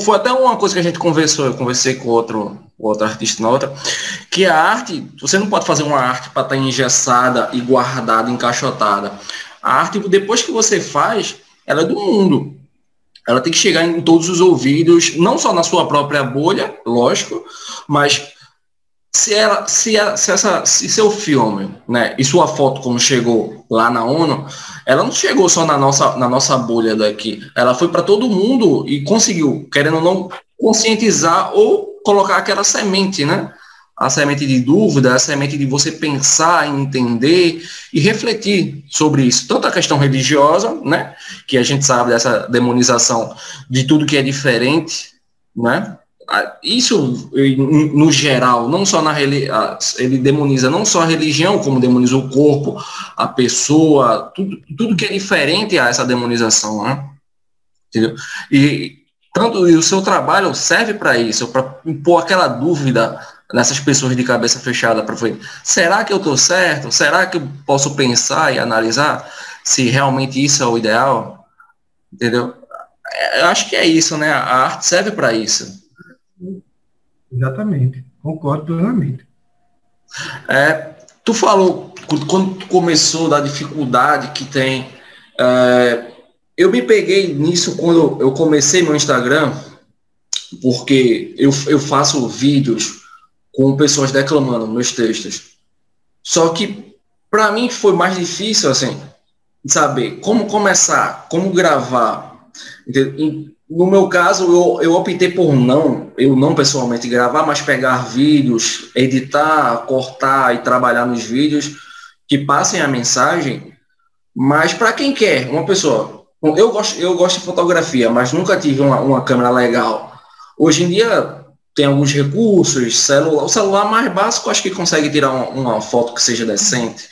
Foi até uma coisa que a gente conversou, eu conversei com outro, outro artista na outra, que a arte, você não pode fazer uma arte para estar tá engessada e guardada, encaixotada. A arte, depois que você faz, ela é do mundo. Ela tem que chegar em todos os ouvidos, não só na sua própria bolha, lógico, mas se, ela, se, ela, se, essa, se seu filme né, e sua foto, como chegou lá na ONU, ela não chegou só na nossa, na nossa bolha daqui. Ela foi para todo mundo e conseguiu, querendo ou não, conscientizar ou colocar aquela semente, né? A semente de dúvida, a semente de você pensar, entender e refletir sobre isso. Tanto a questão religiosa, né, que a gente sabe dessa demonização de tudo que é diferente, né, isso no geral, não só na ele demoniza não só a religião, como demoniza o corpo, a pessoa, tudo, tudo que é diferente a essa demonização, né? Entendeu? E tanto e o seu trabalho serve para isso, para impor aquela dúvida nessas pessoas de cabeça fechada para foi, será que eu estou certo? Será que eu posso pensar e analisar se realmente isso é o ideal? Entendeu? Eu acho que é isso, né? A arte serve para isso. Exatamente, concordo plenamente. É, tu falou, quando tu começou, da dificuldade que tem. É, eu me peguei nisso quando eu comecei meu Instagram, porque eu, eu faço vídeos com pessoas declamando meus textos. Só que para mim foi mais difícil assim saber como começar, como gravar. No meu caso, eu, eu optei por não, eu não pessoalmente gravar, mas pegar vídeos, editar, cortar e trabalhar nos vídeos que passem a mensagem. Mas para quem quer, uma pessoa, eu gosto, eu gosto de fotografia, mas nunca tive uma, uma câmera legal. Hoje em dia tem alguns recursos, celular, o celular mais básico acho que consegue tirar uma, uma foto que seja decente.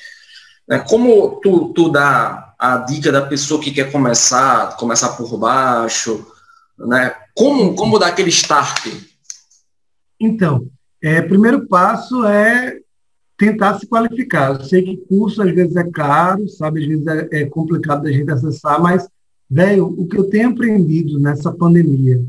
Né? Como tu, tu dá a dica da pessoa que quer começar, começar por baixo, né? Como, como dar aquele start? Então, é, primeiro passo é tentar se qualificar. Eu sei que curso às vezes é caro, sabe, às vezes é, é complicado da gente acessar, mas, velho, o que eu tenho aprendido nessa pandemia,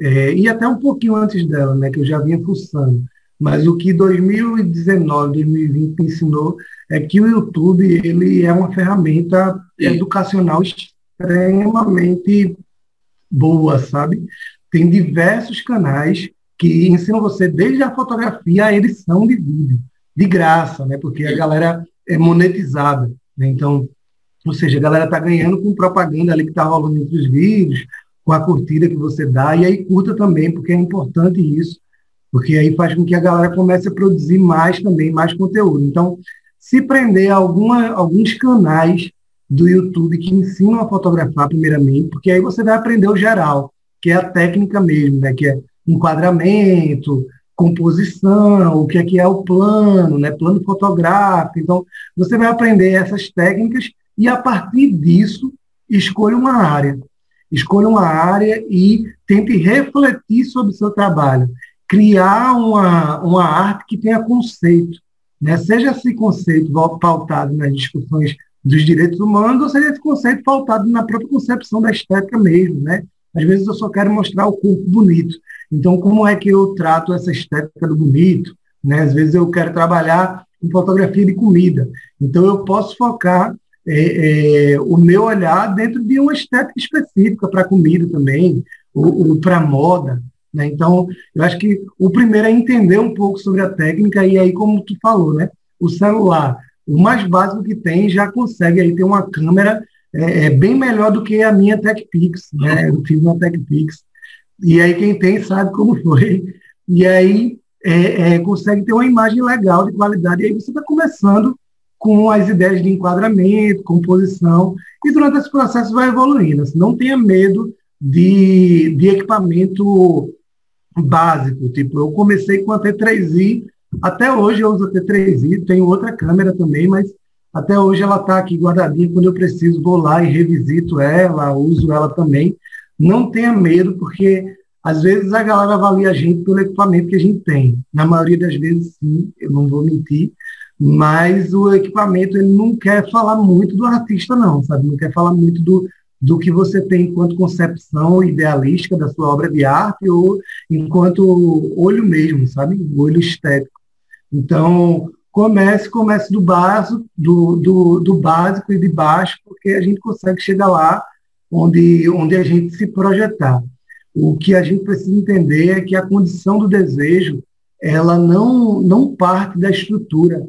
é, e até um pouquinho antes dela, né, que eu já vinha fuçando. Mas o que 2019, 2020 ensinou é que o YouTube ele é uma ferramenta Sim. educacional extremamente boa, sabe? Tem diversos canais que ensinam você desde a fotografia à edição de vídeo, de graça, né? Porque a galera é monetizada, né? Então, ou seja, a galera está ganhando com propaganda ali que está rolando entre os vídeos, com a curtida que você dá, e aí curta também, porque é importante isso, porque aí faz com que a galera comece a produzir mais também, mais conteúdo. Então, se prender a alguma, alguns canais do YouTube que ensinam a fotografar primeiramente, porque aí você vai aprender o geral, que é a técnica mesmo, né? que é enquadramento, composição, o que é que é o plano, né? plano fotográfico. Então, você vai aprender essas técnicas e, a partir disso, escolha uma área escolha uma área e tente refletir sobre o seu trabalho, criar uma, uma arte que tenha conceito, né? seja esse conceito pautado nas discussões dos direitos humanos, ou seja esse conceito pautado na própria concepção da estética mesmo. Né? Às vezes eu só quero mostrar o corpo bonito. Então, como é que eu trato essa estética do bonito? Né? Às vezes eu quero trabalhar em fotografia de comida. Então, eu posso focar é, é, o meu olhar dentro de uma estética específica para comida também, ou, ou para moda. Né? Então, eu acho que o primeiro é entender um pouco sobre a técnica, e aí, como tu falou, né? o celular, o mais básico que tem, já consegue aí ter uma câmera é, é bem melhor do que a minha TechPix, né? Eu fiz uma TechPix. E aí quem tem sabe como foi. E aí é, é, consegue ter uma imagem legal, de qualidade. E aí você está começando com as ideias de enquadramento, composição, e durante esse processo vai evoluindo. Assim, não tenha medo de, de equipamento básico. Tipo, eu comecei com a T3i, até hoje eu uso a T3i, tenho outra câmera também, mas até hoje ela está aqui guardadinha. Quando eu preciso, vou lá e revisito ela, uso ela também. Não tenha medo, porque às vezes a galera avalia a gente pelo equipamento que a gente tem. Na maioria das vezes, sim, eu não vou mentir, mas o equipamento ele não quer falar muito do artista, não, sabe? Não quer falar muito do, do que você tem enquanto concepção idealística da sua obra de arte ou enquanto olho mesmo, sabe? Olho estético. Então, comece, comece do básico, do, do, do básico e de baixo, porque a gente consegue chegar lá onde, onde a gente se projetar. O que a gente precisa entender é que a condição do desejo, ela não, não parte da estrutura,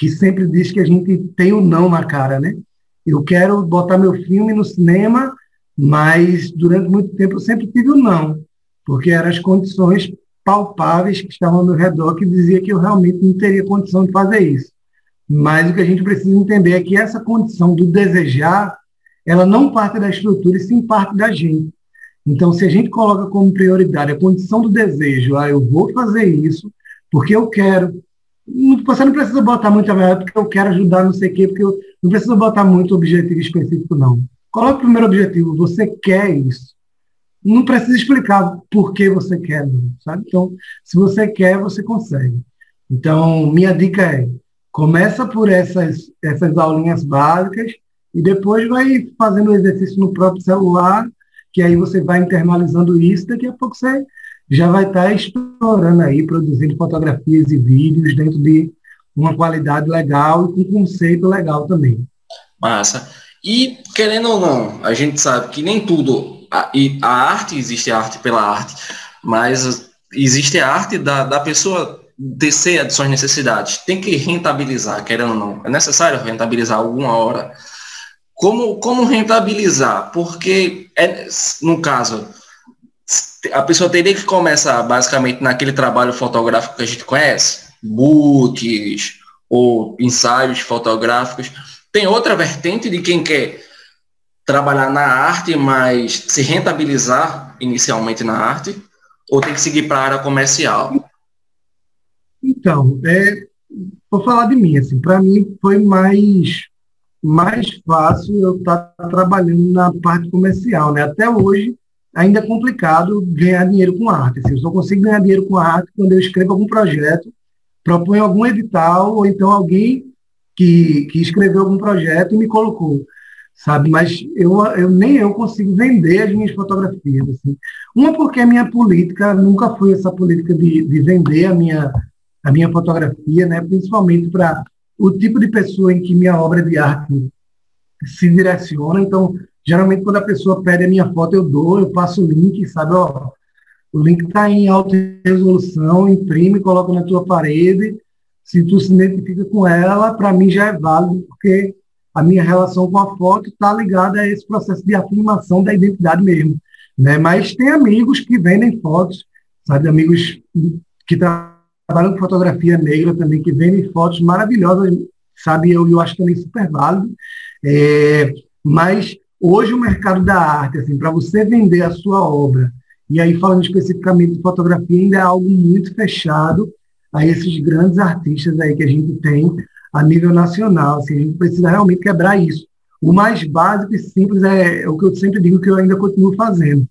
que sempre diz que a gente tem o não na cara, né? Eu quero botar meu filme no cinema, mas durante muito tempo eu sempre tive o não, porque eram as condições palpáveis que estavam ao meu redor que dizia que eu realmente não teria condição de fazer isso. Mas o que a gente precisa entender é que essa condição do desejar, ela não parte da estrutura e sim parte da gente. Então, se a gente coloca como prioridade a condição do desejo, ah, eu vou fazer isso porque eu quero. Você não precisa botar muita verdade porque eu quero ajudar, não sei o quê, porque eu não precisa botar muito objetivo específico, não. Coloque o primeiro objetivo, você quer isso. Não precisa explicar por que você quer, não, sabe? Então, se você quer, você consegue. Então, minha dica é, começa por essas, essas aulinhas básicas e depois vai fazendo o exercício no próprio celular, que aí você vai internalizando isso, daqui a pouco você já vai estar tá explorando aí, produzindo fotografias e vídeos dentro de uma qualidade legal e com conceito legal também. Massa. E, querendo ou não, a gente sabe que nem tudo, a, a arte, existe arte pela arte, mas existe a arte da, da pessoa descer a suas necessidades. Tem que rentabilizar, querendo ou não. É necessário rentabilizar alguma hora como, como rentabilizar? Porque, é, no caso, a pessoa teria que começar basicamente naquele trabalho fotográfico que a gente conhece, books ou ensaios fotográficos. Tem outra vertente de quem quer trabalhar na arte, mas se rentabilizar inicialmente na arte, ou tem que seguir para a área comercial? Então, é, vou falar de mim, assim, para mim foi mais mais fácil eu estar tá trabalhando na parte comercial. Né? Até hoje, ainda é complicado ganhar dinheiro com arte. Assim, eu só consigo ganhar dinheiro com arte quando eu escrevo algum projeto, proponho algum edital, ou então alguém que, que escreveu algum projeto e me colocou. Sabe, mas eu, eu nem eu consigo vender as minhas fotografias. Assim. Uma porque a minha política nunca foi essa política de, de vender a minha, a minha fotografia, né? principalmente para o tipo de pessoa em que minha obra de arte se direciona. Então, geralmente, quando a pessoa pede a minha foto, eu dou, eu passo o link, sabe? Ó, o link está em alta resolução, imprime, coloca na tua parede. Se tu se identifica com ela, para mim já é válido, porque a minha relação com a foto está ligada a esse processo de afirmação da identidade mesmo. Né? Mas tem amigos que vendem fotos, sabe? Amigos que trabalham com fotografia negra também, que vendem fotos maravilhosas, sabe? Eu, eu acho também super válido. É, mas hoje o mercado da arte, assim, para você vender a sua obra, e aí falando especificamente de fotografia, ainda é algo muito fechado a esses grandes artistas aí que a gente tem a nível nacional. Assim, a gente precisa realmente quebrar isso. O mais básico e simples é, é o que eu sempre digo que eu ainda continuo fazendo.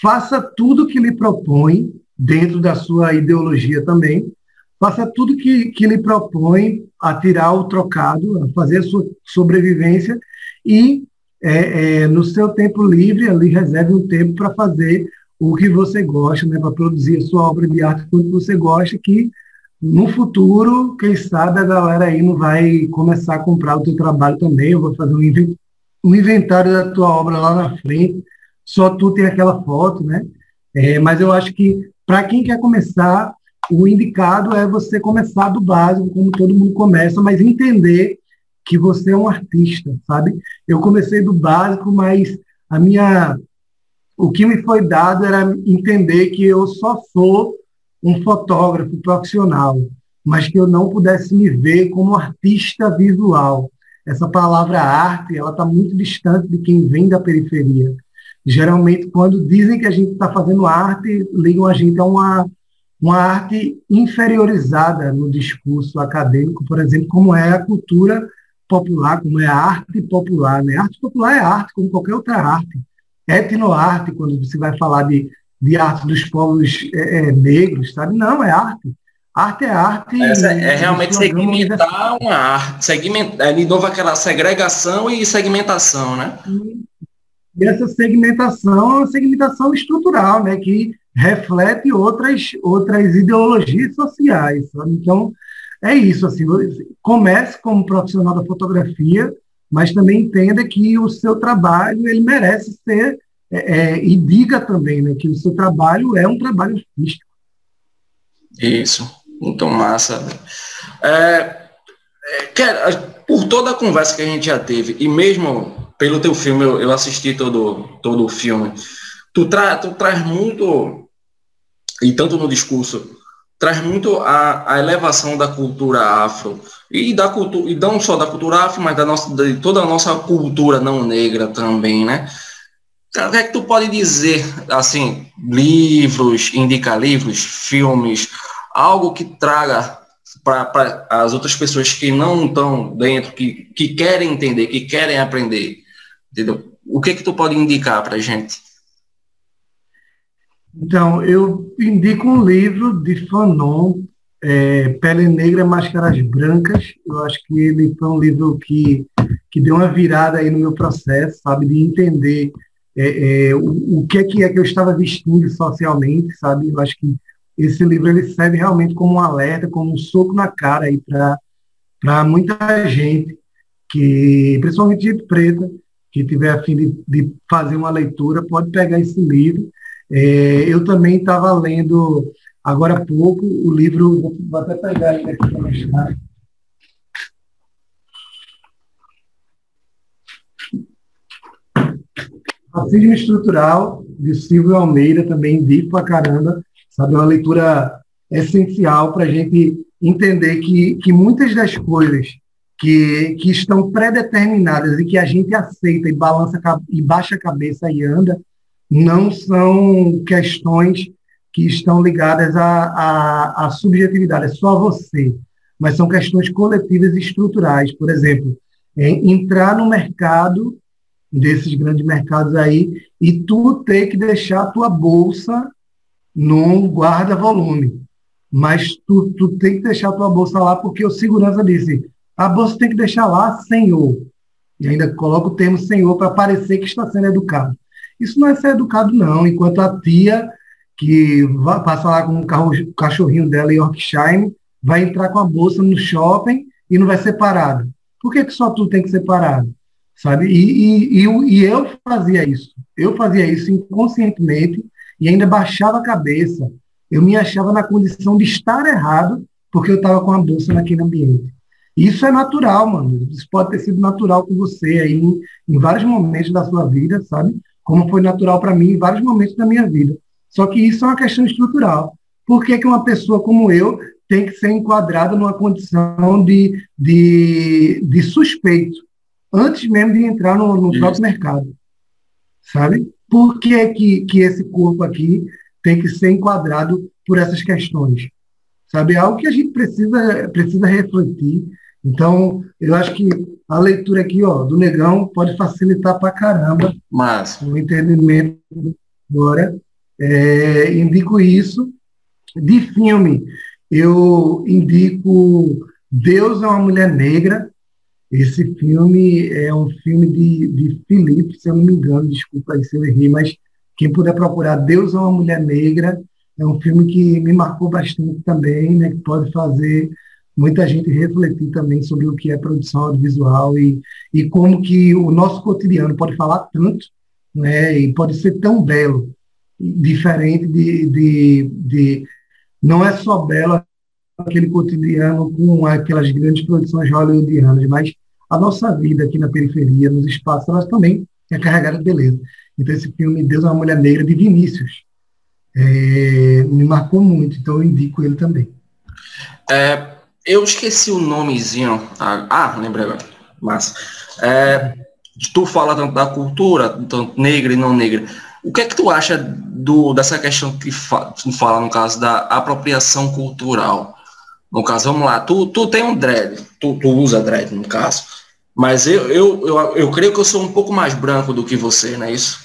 faça tudo que lhe propõe, dentro da sua ideologia também, faça tudo que, que lhe propõe a tirar o trocado, a fazer a sua sobrevivência e é, é, no seu tempo livre ali reserve um tempo para fazer o que você gosta, né, para produzir a sua obra de arte quando você gosta, que no futuro, quem sabe a galera aí não vai começar a comprar o teu trabalho também, eu vou fazer um inventário da tua obra lá na frente, só tu tem aquela foto, né? É, mas eu acho que para quem quer começar, o indicado é você começar do básico, como todo mundo começa, mas entender que você é um artista, sabe? Eu comecei do básico, mas a minha o que me foi dado era entender que eu só sou um fotógrafo profissional, mas que eu não pudesse me ver como artista visual. Essa palavra arte, ela está muito distante de quem vem da periferia. Geralmente, quando dizem que a gente está fazendo arte, ligam a gente a uma, uma arte inferiorizada no discurso acadêmico, por exemplo, como é a cultura popular, como é a arte popular. Né? Arte popular é arte, como qualquer outra arte. Etnoarte, quando você vai falar de de arte dos povos é, é, negros, sabe? Não, é arte. Arte é arte. É, é realmente segmentar uma arte, segmentar, é, de novo aquela segregação e segmentação, né? E essa segmentação é uma segmentação estrutural, né? Que reflete outras, outras ideologias sociais. Sabe? Então, é isso. Assim, comece como profissional da fotografia, mas também entenda que o seu trabalho ele merece ser é, é, e diga também né, que o seu trabalho é um trabalho artístico. Isso, muito massa. É, é, por toda a conversa que a gente já teve, e mesmo pelo teu filme, eu, eu assisti todo, todo o filme, tu, tra, tu traz muito, e tanto no discurso, traz muito a, a elevação da cultura afro, e, da cultura, e não só da cultura afro, mas da nossa, de toda a nossa cultura não negra também, né? O que é que tu pode dizer, assim, livros, indicar livros, filmes, algo que traga para as outras pessoas que não estão dentro, que, que querem entender, que querem aprender, entendeu? O que é que tu pode indicar para gente? Então, eu indico um livro de Fanon, é, Pele Negra, Máscaras Brancas. Eu acho que ele foi um livro que, que deu uma virada aí no meu processo, sabe, de entender é, é, o, o, que é que é que eu estava vestindo socialmente, sabe? Eu acho que esse livro ele serve realmente como um alerta, como um soco na cara aí para muita gente que, principalmente gente preta, que tiver a fim de, de fazer uma leitura, pode pegar esse livro. É, eu também estava lendo agora há pouco o livro, vou até pegar ele aqui para mostrar. Racismo Estrutural, de Silvio Almeida, também indico pra caramba, sabe? É uma leitura essencial para a gente entender que, que muitas das coisas que, que estão predeterminadas e que a gente aceita e balança e baixa a cabeça e anda, não são questões que estão ligadas à, à, à subjetividade, é só você, mas são questões coletivas e estruturais. Por exemplo, é, entrar no mercado desses grandes mercados aí e tu ter que deixar a tua bolsa num guarda-volume. Mas tu, tu tem que deixar a tua bolsa lá porque o segurança disse, a bolsa tem que deixar lá, senhor. E ainda coloca o termo senhor para parecer que está sendo educado. Isso não é ser educado, não. Enquanto a tia, que vai, passa lá com o, cachorrinho dela, Yorkshire, vai entrar com a bolsa no shopping e não vai ser parada. Por que, que só tu tem que ser parado? sabe? E, e, e, e eu fazia isso. Eu fazia isso inconscientemente e ainda baixava a cabeça. Eu me achava na condição de estar errado porque eu estava com a bolsa naquele ambiente. Isso é natural, mano. Isso pode ter sido natural com você aí em, em vários momentos da sua vida, sabe? Como foi natural para mim em vários momentos da minha vida. Só que isso é uma questão estrutural. Por que, que uma pessoa como eu tem que ser enquadrada numa condição de, de, de suspeito? antes mesmo de entrar no, no próprio mercado. Sabe? Por que, é que, que esse corpo aqui tem que ser enquadrado por essas questões? Sabe? É algo que a gente precisa, precisa refletir. Então, eu acho que a leitura aqui ó, do Negão pode facilitar para caramba Mas... o entendimento agora, é, indico isso. De filme, eu indico Deus é uma Mulher Negra. Esse filme é um filme de, de Felipe, se eu não me engano, desculpa aí se eu errei, mas quem puder procurar Deus é uma Mulher Negra, é um filme que me marcou bastante também, né, que pode fazer muita gente refletir também sobre o que é produção audiovisual e, e como que o nosso cotidiano pode falar tanto, né, e pode ser tão belo, diferente de, de, de não é só belo aquele cotidiano com aquelas grandes produções hollywoodianas, mas a nossa vida aqui na periferia, nos espaços, elas também é carregada de beleza. Então esse filme Deus é uma Mulher Negra de Vinícius é, me marcou muito, então eu indico ele também. É, eu esqueci o nomezinho. Ah, ah lembrei agora. Mas é, tu fala tanto da cultura, tanto negra e não negra. O que é que tu acha do, dessa questão que fa, tu fala, no caso, da apropriação cultural? No caso, vamos lá, tu, tu tem um dread, tu, tu usa dread, no caso, mas eu, eu, eu, eu creio que eu sou um pouco mais branco do que você, não é isso?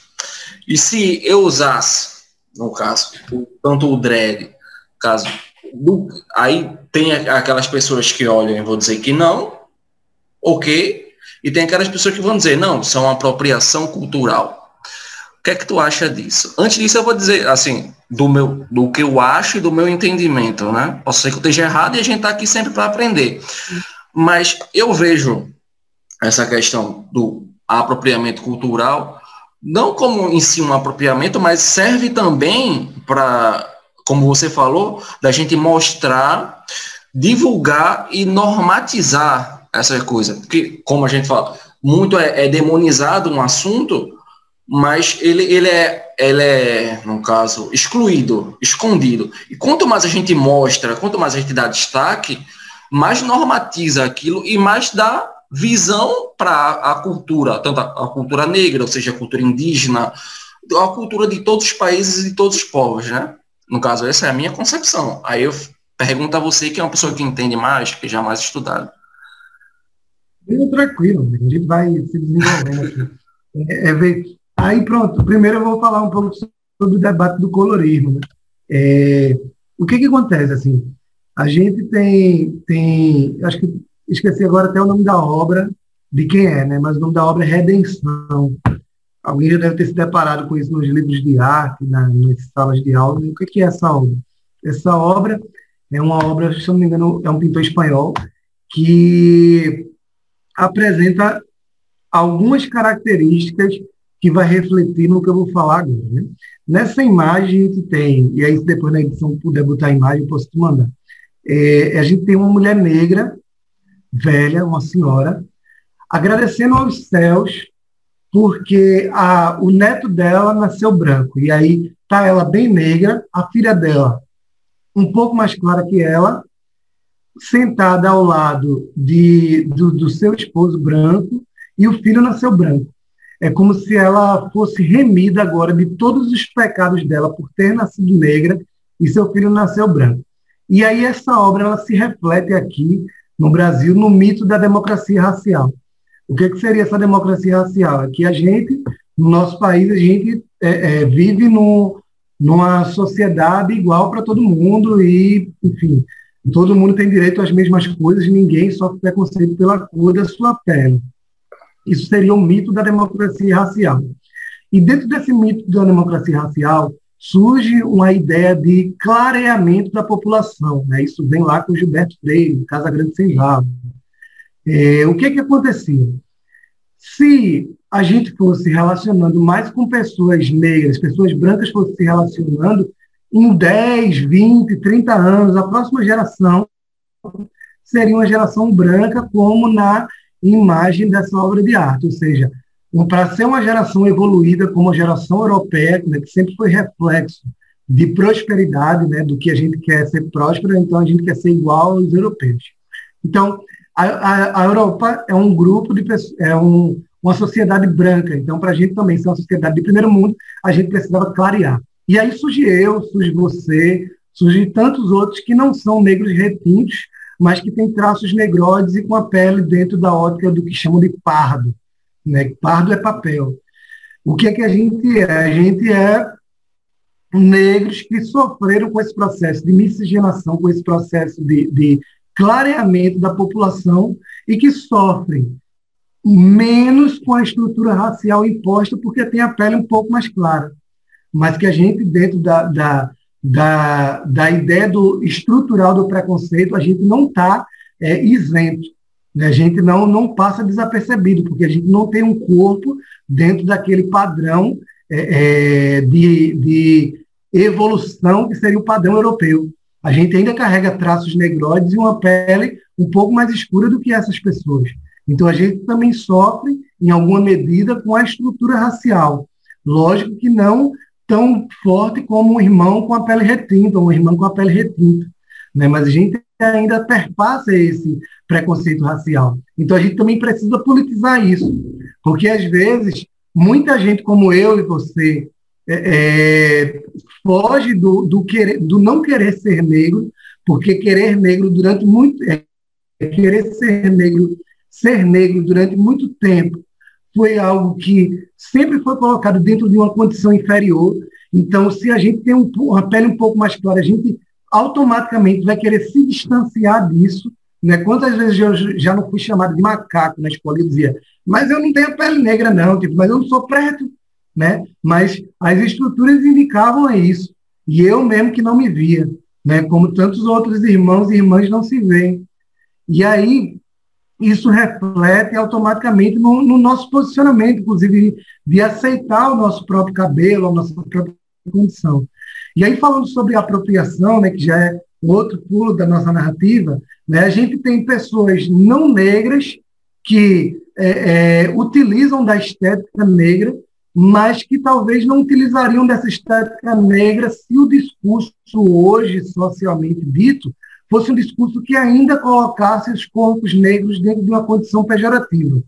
E se eu usasse, no caso, tanto o dread, caso do, aí tem aquelas pessoas que olham e vão dizer que não, ok, e tem aquelas pessoas que vão dizer, não, uma apropriação cultural. O que é que tu acha disso? Antes disso, eu vou dizer, assim, do, meu, do que eu acho e do meu entendimento, né? Posso ser que eu esteja errado e a gente está aqui sempre para aprender. Mas eu vejo essa questão do apropriamento cultural não como em si um apropriamento, mas serve também para como você falou, da gente mostrar, divulgar e normatizar essa coisa. Porque, como a gente fala, muito é, é demonizado um assunto, mas ele, ele, é, ele é, no caso, excluído, escondido. E quanto mais a gente mostra, quanto mais a gente dá destaque, mais normatiza aquilo e mais dá visão para a cultura, tanto a, a, cultura negra, ou seja, a cultura indígena, a cultura de todos os países e de todos os povos, né? No caso, essa é a minha concepção. Aí eu pergunto a você, que é uma pessoa que entende mais, que já é mais estudado. Bem tranquilo, a gente vai se desenvolvendo aqui. É, é, aí pronto, primeiro eu vou falar um pouco sobre o debate do colorismo. Né? É, o que que acontece, assim, a gente tem, tem, acho que esqueci agora até o nome da obra, de quem é, né? mas o nome da obra é Redenção. Alguém já deve ter se deparado com isso nos livros de arte, na, nas salas de aula. O que é essa obra? Essa obra é uma obra, se não me engano, é um pintor espanhol que apresenta algumas características que vai refletir no que eu vou falar agora. Né? Nessa imagem a gente tem, e aí se depois na edição puder botar a imagem, eu posso te mandar. É, a gente tem uma mulher negra, velha, uma senhora, agradecendo aos céus porque a, o neto dela nasceu branco. E aí tá ela bem negra, a filha dela um pouco mais clara que ela, sentada ao lado de, do, do seu esposo branco, e o filho nasceu branco. É como se ela fosse remida agora de todos os pecados dela por ter nascido negra e seu filho nasceu branco. E aí essa obra ela se reflete aqui no Brasil no mito da democracia racial. O que, que seria essa democracia racial? É que a gente, no nosso país, a gente é, é, vive numa sociedade igual para todo mundo e, enfim, todo mundo tem direito às mesmas coisas, ninguém sofre preconceito pela cor da sua pele. Isso seria o mito da democracia racial. E dentro desse mito da democracia racial, surge uma ideia de clareamento da população. Né? Isso vem lá com Gilberto Freire, Casa Grande Sem Java. É, o que, que acontecia? Se a gente fosse relacionando mais com pessoas negras, pessoas brancas fossem se relacionando, em 10, 20, 30 anos, a próxima geração seria uma geração branca, como na imagem dessa obra de arte. Ou seja, para ser uma geração evoluída como a geração europeia, né, que sempre foi reflexo de prosperidade, né, do que a gente quer ser próspero, então a gente quer ser igual aos europeus. Então, a, a, a Europa é um grupo de é um, uma sociedade branca. Então, para a gente também ser uma sociedade de primeiro mundo, a gente precisava clarear. E aí surge eu, surge você, surge tantos outros que não são negros retintos, mas que têm traços negroides e com a pele dentro da ótica do que chamam de pardo. Né? Pardo é papel. O que é que a gente é? A gente é negros que sofreram com esse processo de miscigenação, com esse processo de, de clareamento da população e que sofrem menos com a estrutura racial imposta, porque tem a pele um pouco mais clara. Mas que a gente, dentro da, da, da, da ideia do estrutural do preconceito, a gente não está é, isento. Né? A gente não, não passa desapercebido, porque a gente não tem um corpo dentro daquele padrão é, é, de, de evolução que seria o padrão europeu. A gente ainda carrega traços negroides e uma pele um pouco mais escura do que essas pessoas. Então a gente também sofre, em alguma medida, com a estrutura racial. Lógico que não tão forte como um irmão com a pele retinta, um irmão com a pele retinta. Né? Mas a gente ainda perpassa esse preconceito racial. Então a gente também precisa politizar isso. Porque às vezes, muita gente como eu e você é, é, foge do, do, querer, do não querer ser negro, porque querer negro durante muito é, querer ser negro ser negro durante muito tempo foi algo que sempre foi colocado dentro de uma condição inferior. Então, se a gente tem um, uma pele um pouco mais clara, a gente automaticamente vai querer se distanciar disso. Né? Quantas vezes eu já não fui chamado de macaco na escola e dizia, mas eu não tenho pele negra, não, tipo, mas eu não sou preto. Né? Mas as estruturas indicavam isso. E eu mesmo que não me via, né? como tantos outros irmãos e irmãs não se veem. E aí, isso reflete automaticamente no, no, nosso posicionamento, inclusive de aceitar o nosso próprio cabelo, a nossa própria condição. E aí, falando sobre apropriação, né, que já é outro pulo da nossa narrativa, né, a gente tem pessoas não negras que é, é, utilizam da estética negra, mas que talvez não utilizariam dessa estética negra se o discurso hoje socialmente dito fosse um discurso que ainda colocasse os corpos negros dentro de uma condição pejorativa.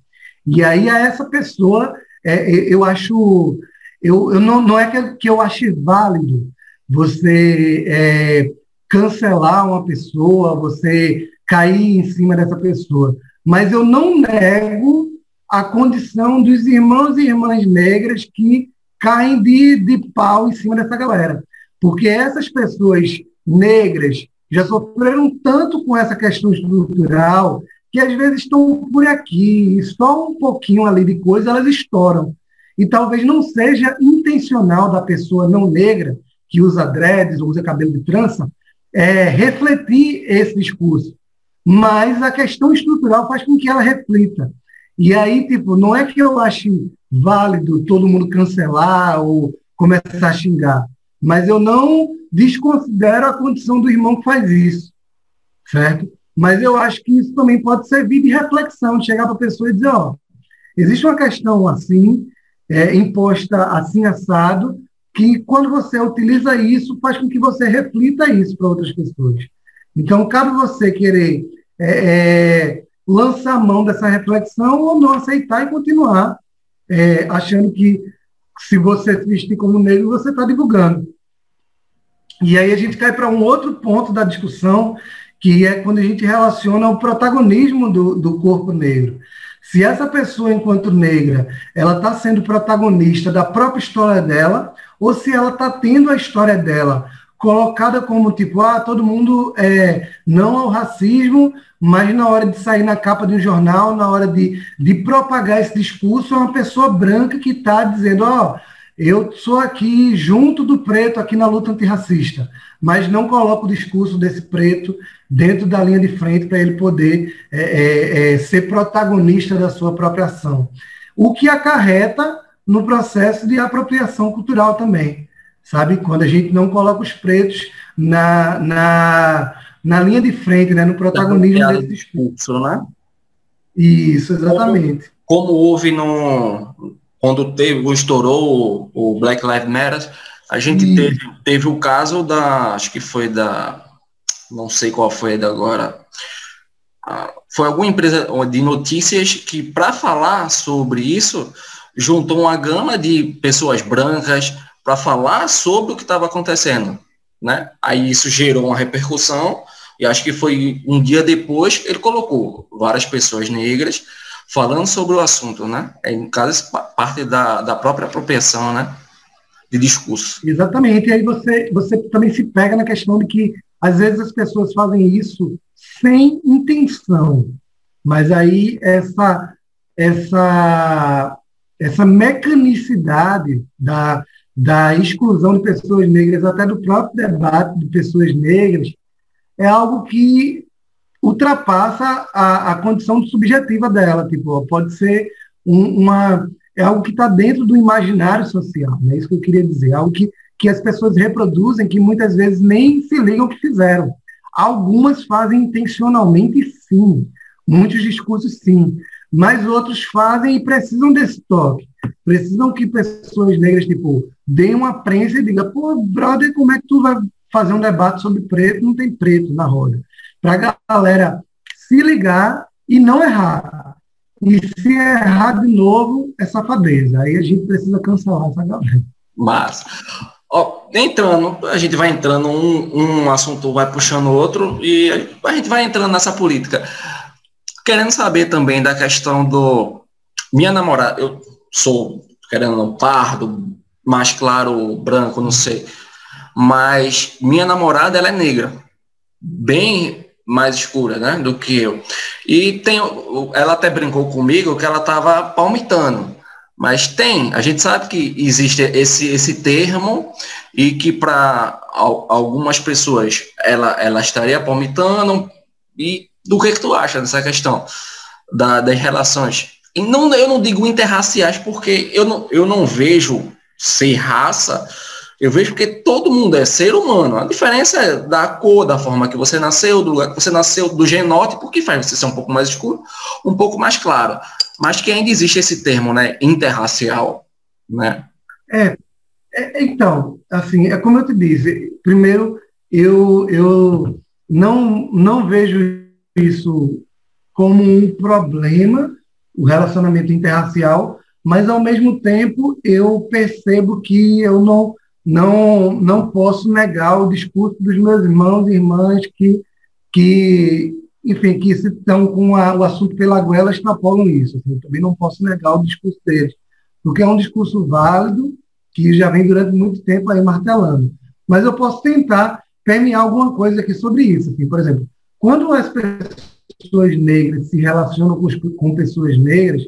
E aí a essa pessoa, é, é eu acho, eu, eu não, não é que, que eu ache válido você é, cancelar uma pessoa, você cair em cima dessa pessoa, mas eu não nego a condição dos irmãos e irmãs negras que caem de, de pau em cima dessa galera. Porque essas pessoas negras já sofreram tanto com essa questão estrutural que às vezes estão por aqui, e só um pouquinho ali de coisa elas estouram. E talvez não seja intencional da pessoa não negra, que usa dreads ou usa cabelo de trança, é, refletir esse discurso. Mas a questão estrutural faz com que ela reflita. E aí, tipo, não é que eu ache válido todo mundo cancelar ou começar a xingar, mas eu não desconsidero a condição do irmão que faz isso, certo? Mas eu acho que isso também pode servir de reflexão, de chegar para a pessoa e dizer, ó, existe uma questão assim, é, imposta assim assado, que quando você utiliza isso, faz com que você reflita isso para outras pessoas. Então, cabe você querer é, é, lançar a mão dessa reflexão ou não aceitar e continuar é, achando que se você se vestir como negro, você está divulgando. E aí a gente cai para um outro ponto da discussão, que é quando a gente relaciona o protagonismo do, do corpo negro. Se essa pessoa, enquanto negra, ela está sendo protagonista da própria história dela, ou se ela está tendo a história dela colocada como tipo, ah, todo mundo é não ao racismo, mas na hora de sair na capa de um jornal, na hora de, de propagar esse discurso, é uma pessoa branca que está dizendo, ó, oh, eu sou aqui junto do preto aqui na luta antirracista, mas não coloco o discurso desse preto dentro da linha de frente para ele poder é, é, é, ser protagonista da sua própria ação. O que acarreta no processo de apropriação cultural também, sabe? Quando a gente não coloca os pretos na, na, na linha de frente, né? no protagonismo desse discurso. né? Isso, exatamente. Como, como houve no, quando teve, estourou o, o Black Lives Matter, a gente teve, teve o caso da, acho que foi da, não sei qual foi da agora, foi alguma empresa de notícias que, para falar sobre isso, juntou uma gama de pessoas brancas para falar sobre o que estava acontecendo. Né? Aí isso gerou uma repercussão, e acho que foi um dia depois ele colocou várias pessoas negras falando sobre o assunto, né? É, em caso, parte da, da própria apropriação, né? de discurso. Exatamente, e aí você, você também se pega na questão de que às vezes as pessoas fazem isso sem intenção, mas aí essa, essa, essa mecanicidade da, da exclusão de pessoas negras, até do próprio debate de pessoas negras, é algo que ultrapassa a, a condição subjetiva dela. Tipo, pode ser um, uma. É algo que está dentro do imaginário social, é né? isso que eu queria dizer. Algo que, que as pessoas reproduzem, que muitas vezes nem se ligam que fizeram. Algumas fazem intencionalmente, sim. Muitos discursos, sim. Mas outros fazem e precisam desse toque. Precisam que pessoas negras, tipo, deem uma prensa e digam, pô, brother, como é que tu vai fazer um debate sobre preto? Não tem preto na roda para a galera se ligar e não errar. E se errar de novo, é safadeza. Aí a gente precisa cancelar essa galera. Mas, ó, entrando, a gente vai entrando, um, um assunto vai puxando outro, e a gente vai entrando nessa política. Querendo saber também da questão do. Minha namorada, eu sou, querendo um pardo, mais claro, branco, não sei. Mas minha namorada, ela é negra. Bem mais escura, né, do que eu. E tem, ela até brincou comigo que ela estava palmitando, mas tem, a gente sabe que existe esse, esse termo e que para algumas pessoas ela, ela estaria palmitando. E do que, que tu acha dessa questão da, das relações? Não, eu não digo interraciais porque eu não, eu não vejo ser raça eu vejo que todo mundo é ser humano. A diferença é da cor, da forma que você nasceu, do lugar que você nasceu, do genótipo, que faz você ser um pouco mais escuro, um pouco mais claro. Mas que ainda existe esse termo, né, interracial, né? É, é então, assim, é como eu te disse, primeiro, eu, eu não, não vejo isso como um problema, o relacionamento interracial, mas ao mesmo tempo eu percebo que eu não não, não posso negar o discurso dos meus irmãos e irmãs que, que enfim, que estão com a, o assunto pela goela extrapolam isso. Assim, eu também não posso negar o discurso deles, porque é um discurso válido que já vem durante muito tempo aí martelando. Mas eu posso tentar permear alguma coisa aqui sobre isso. Assim, por exemplo, quando as pessoas negras se relacionam com, com pessoas negras,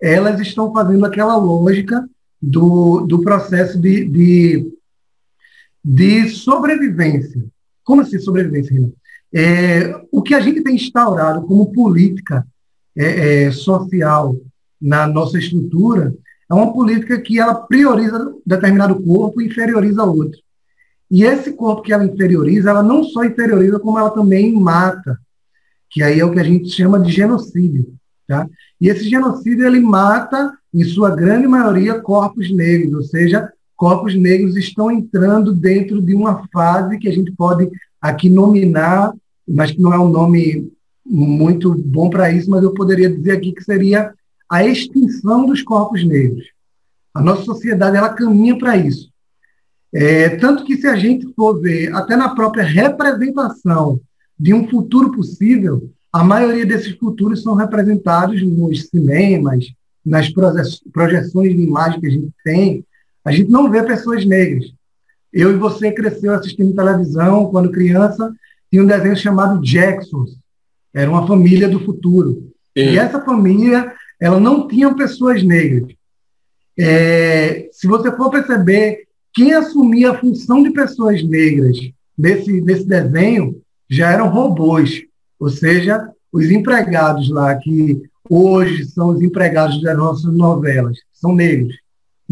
elas estão fazendo aquela lógica do, do processo de, de de sobrevivência. Como assim sobrevivência, Renan? É, o que a gente tem instaurado como política é, é, social na nossa estrutura é uma política que ela prioriza determinado corpo e inferioriza outro. E esse corpo que ela inferioriza, ela não só inferioriza, como ela também mata, que aí é o que a gente chama de genocídio. Tá? E esse genocídio, ele mata, em sua grande maioria, corpos negros, ou seja, corpos negros estão entrando dentro de uma fase que a gente pode aqui nominar, mas que não é um nome muito bom para isso, mas eu poderia dizer aqui que seria a extinção dos corpos negros. A nossa sociedade ela caminha para isso. É, tanto que se a gente for ver até na própria representação de um futuro possível, a maioria desses futuros são representados nos cinemas, nas projeções de imagem que a gente tem, a gente não vê pessoas negras. Eu e você cresceu assistindo televisão quando criança, tinha um desenho chamado Jacksons. Era uma família do futuro. Sim. E essa família, ela não tinha pessoas negras. É, se você for perceber, quem assumia a função de pessoas negras nesse, nesse desenho já eram robôs. Ou seja, os empregados lá, que hoje são os empregados das nossas novelas, são negros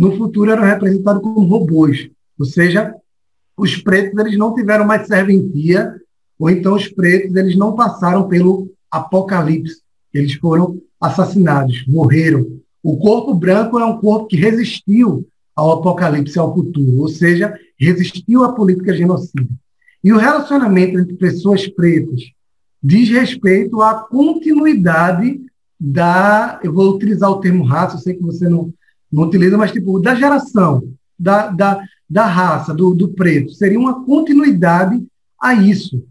no futuro eram representados como robôs, ou seja, os pretos eles não tiveram mais serventia, ou então os pretos eles não passaram pelo apocalipse, eles foram assassinados, morreram. O corpo branco é um corpo que resistiu ao apocalipse, ao futuro, ou seja, resistiu à política genocida. E o relacionamento entre pessoas pretas diz respeito à continuidade da, eu vou utilizar o termo raça, eu sei que você não, não utiliza, mas tipo, da geração, da, da, da raça, do, do preto. Seria uma continuidade a isso.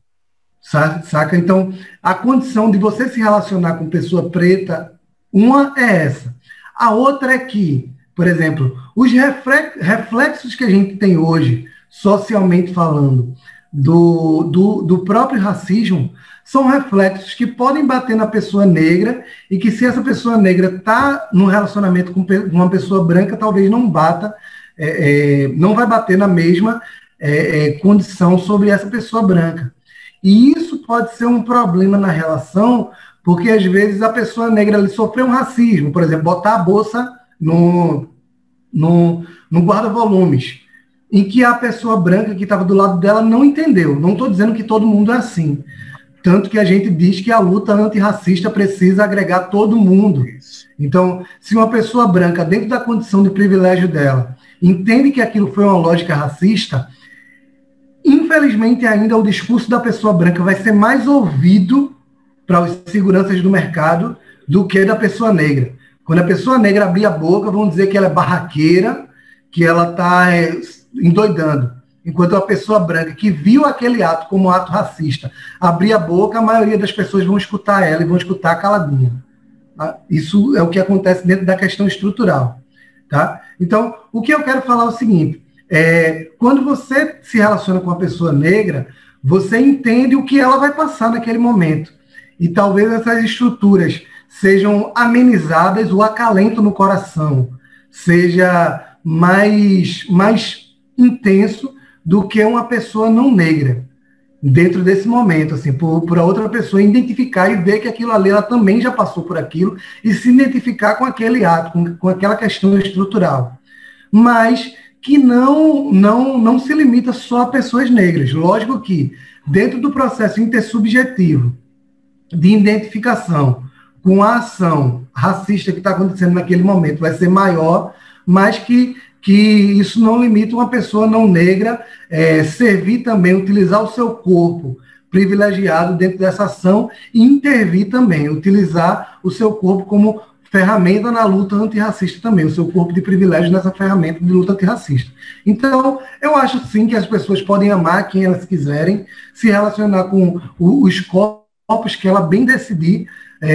Saca? Então, a condição de você se relacionar com pessoa preta, uma é essa. A outra é que, por exemplo, os reflexos que a gente tem hoje, socialmente falando, do, do, do próprio racismo, são reflexos que podem bater na pessoa negra e que se essa pessoa negra está num relacionamento com uma pessoa branca, talvez não bata, é, é, não vai bater na mesma é, é condição sobre essa pessoa branca. E isso pode ser um problema na relação, porque às vezes a pessoa negra ali sofreu um racismo, por exemplo, botar a bolsa no, no, no guarda-volumes, em que a pessoa branca que estava do lado dela não entendeu. Não estou dizendo que todo mundo é assim. Tanto que a gente diz que a luta antirracista precisa agregar todo mundo. Então, se uma pessoa branca, dentro da condição de privilégio dela, entende que aquilo foi uma lógica racista, infelizmente ainda o discurso da pessoa branca vai ser mais ouvido para os seguranças do mercado do que da pessoa negra. Quando a pessoa negra abrir a boca, vão dizer que ela é barraqueira, que ela está é, endoidando. Enquanto a pessoa branca que viu aquele ato como ato racista abrir a boca, a maioria das pessoas vão escutar ela e vão escutar caladinha. Tá? Isso é o que acontece dentro da questão estrutural. Tá? Então, o que eu quero falar é o seguinte: é, quando você se relaciona com uma pessoa negra, você entende o que ela vai passar naquele momento. E talvez essas estruturas sejam amenizadas, o acalento no coração seja mais, mais intenso do que uma pessoa não negra dentro desse momento, assim, por, por a outra pessoa identificar e ver que aquilo ali ela também já passou por aquilo e se identificar com aquele ato, com, com aquela questão estrutural. Mas que não, não, não se limita só a pessoas negras. Lógico que, dentro do processo intersubjetivo de identificação com a ação racista que está acontecendo naquele momento vai ser maior, mas que, que isso não limita uma pessoa não negra é, servir também, utilizar o seu corpo privilegiado dentro dessa ação e intervir também, utilizar o seu corpo como ferramenta na luta antirracista também, o seu corpo de privilégio nessa ferramenta de luta antirracista. Então, eu acho sim que as pessoas podem amar quem elas quiserem, se relacionar com os corpos que ela bem decidir, é,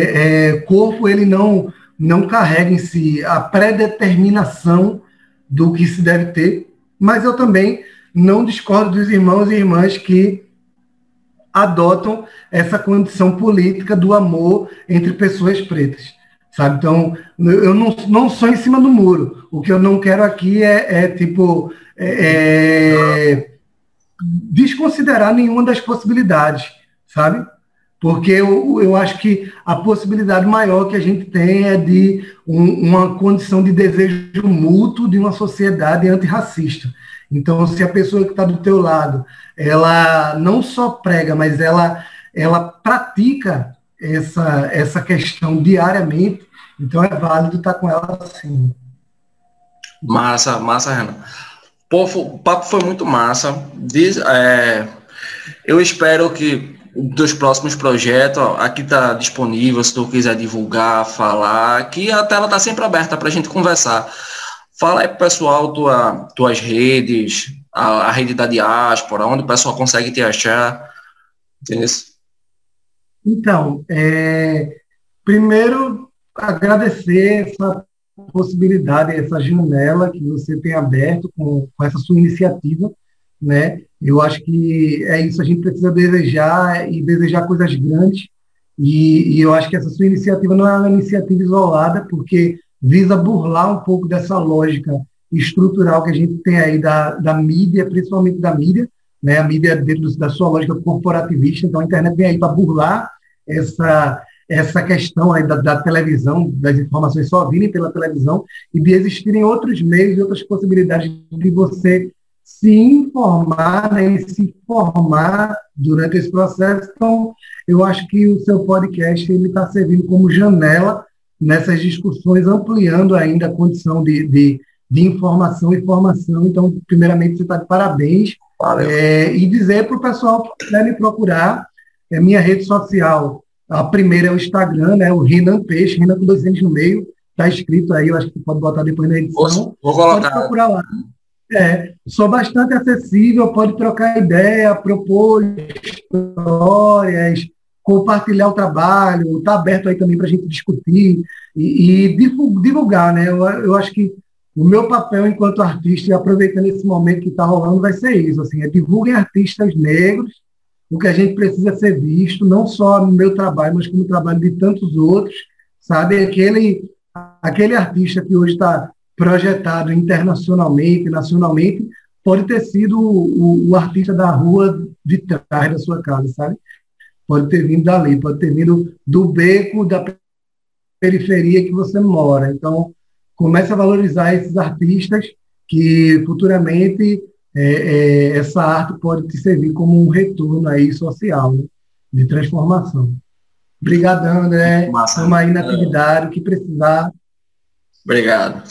é, corpo ele não, não carrega em si a predeterminação do que se deve ter, mas eu também não discordo dos irmãos e irmãs que adotam essa condição política do amor entre pessoas pretas. Sabe? Então, eu não, não sou em cima do muro. O que eu não quero aqui é, é tipo, é, é desconsiderar nenhuma das possibilidades, sabe? Porque eu, eu acho que a possibilidade maior que a gente tem é de um, uma condição de desejo mútuo de uma sociedade antirracista. Então, se a pessoa que está do teu lado, ela não só prega, mas ela, ela pratica essa, essa questão diariamente, então é válido estar tá com ela assim. Massa, massa, Renan. Pô, o papo foi muito massa. Diz, é, eu espero que dos próximos projetos, ó, aqui está disponível, se tu quiser divulgar, falar, aqui a tela está sempre aberta para a gente conversar. Fala aí pro pessoal tua, tuas redes, a, a, rede da diáspora, onde o pessoal consegue te achar. Entendeu? Então, é, primeiro agradecer essa possibilidade, essa janela que você tem aberto com, com essa sua iniciativa, né? Eu acho que é isso, a gente precisa desejar e desejar coisas grandes. E, e, eu acho que essa sua iniciativa não é uma iniciativa isolada, porque visa burlar um pouco dessa lógica estrutural que a gente tem aí da, da mídia, principalmente da mídia, né? A mídia dentro da sua lógica corporativista, então a internet vem aí para burlar essa essa questão aí da, da, televisão, das informações só virem pela televisão e de existirem outros meios e outras possibilidades de você se informar né, e se formar durante esse processo. Então, eu acho que o seu podcast está servindo como janela nessas discussões, ampliando ainda a condição de, de, de informação e formação. Então, primeiramente, você está de parabéns. É, e dizer para o pessoal que quiser me procurar, é minha rede social. A primeira é o Instagram, né, o Renan Peixe, Renan com dois dentes no meio. Está escrito aí, eu acho que pode botar depois na edição. Vou, vou colocar. Pode procurar lá. É, sou bastante acessível, pode trocar ideia, propor histórias, compartilhar o trabalho, está aberto aí também para a gente discutir e, e, divulgar, né? Eu, eu, acho que o meu papel enquanto artista, e aproveitando esse momento que está rolando, vai ser isso, assim, é divulguem artistas negros, o que a gente precisa ser visto, não só no meu trabalho, mas como trabalho de tantos outros, sabe? Aquele, aquele artista que hoje está projetado internacionalmente, nacionalmente, pode ter sido o, o, artista da rua de trás da sua casa, sabe? Pode ter vindo dali, pode ter vindo do beco da periferia que você mora. Então, comece a valorizar esses artistas que futuramente é, é, essa arte pode te servir como um retorno aí social, né? de transformação. Obrigadão, André. Estamos aí na atividade, o que precisar. Obrigado.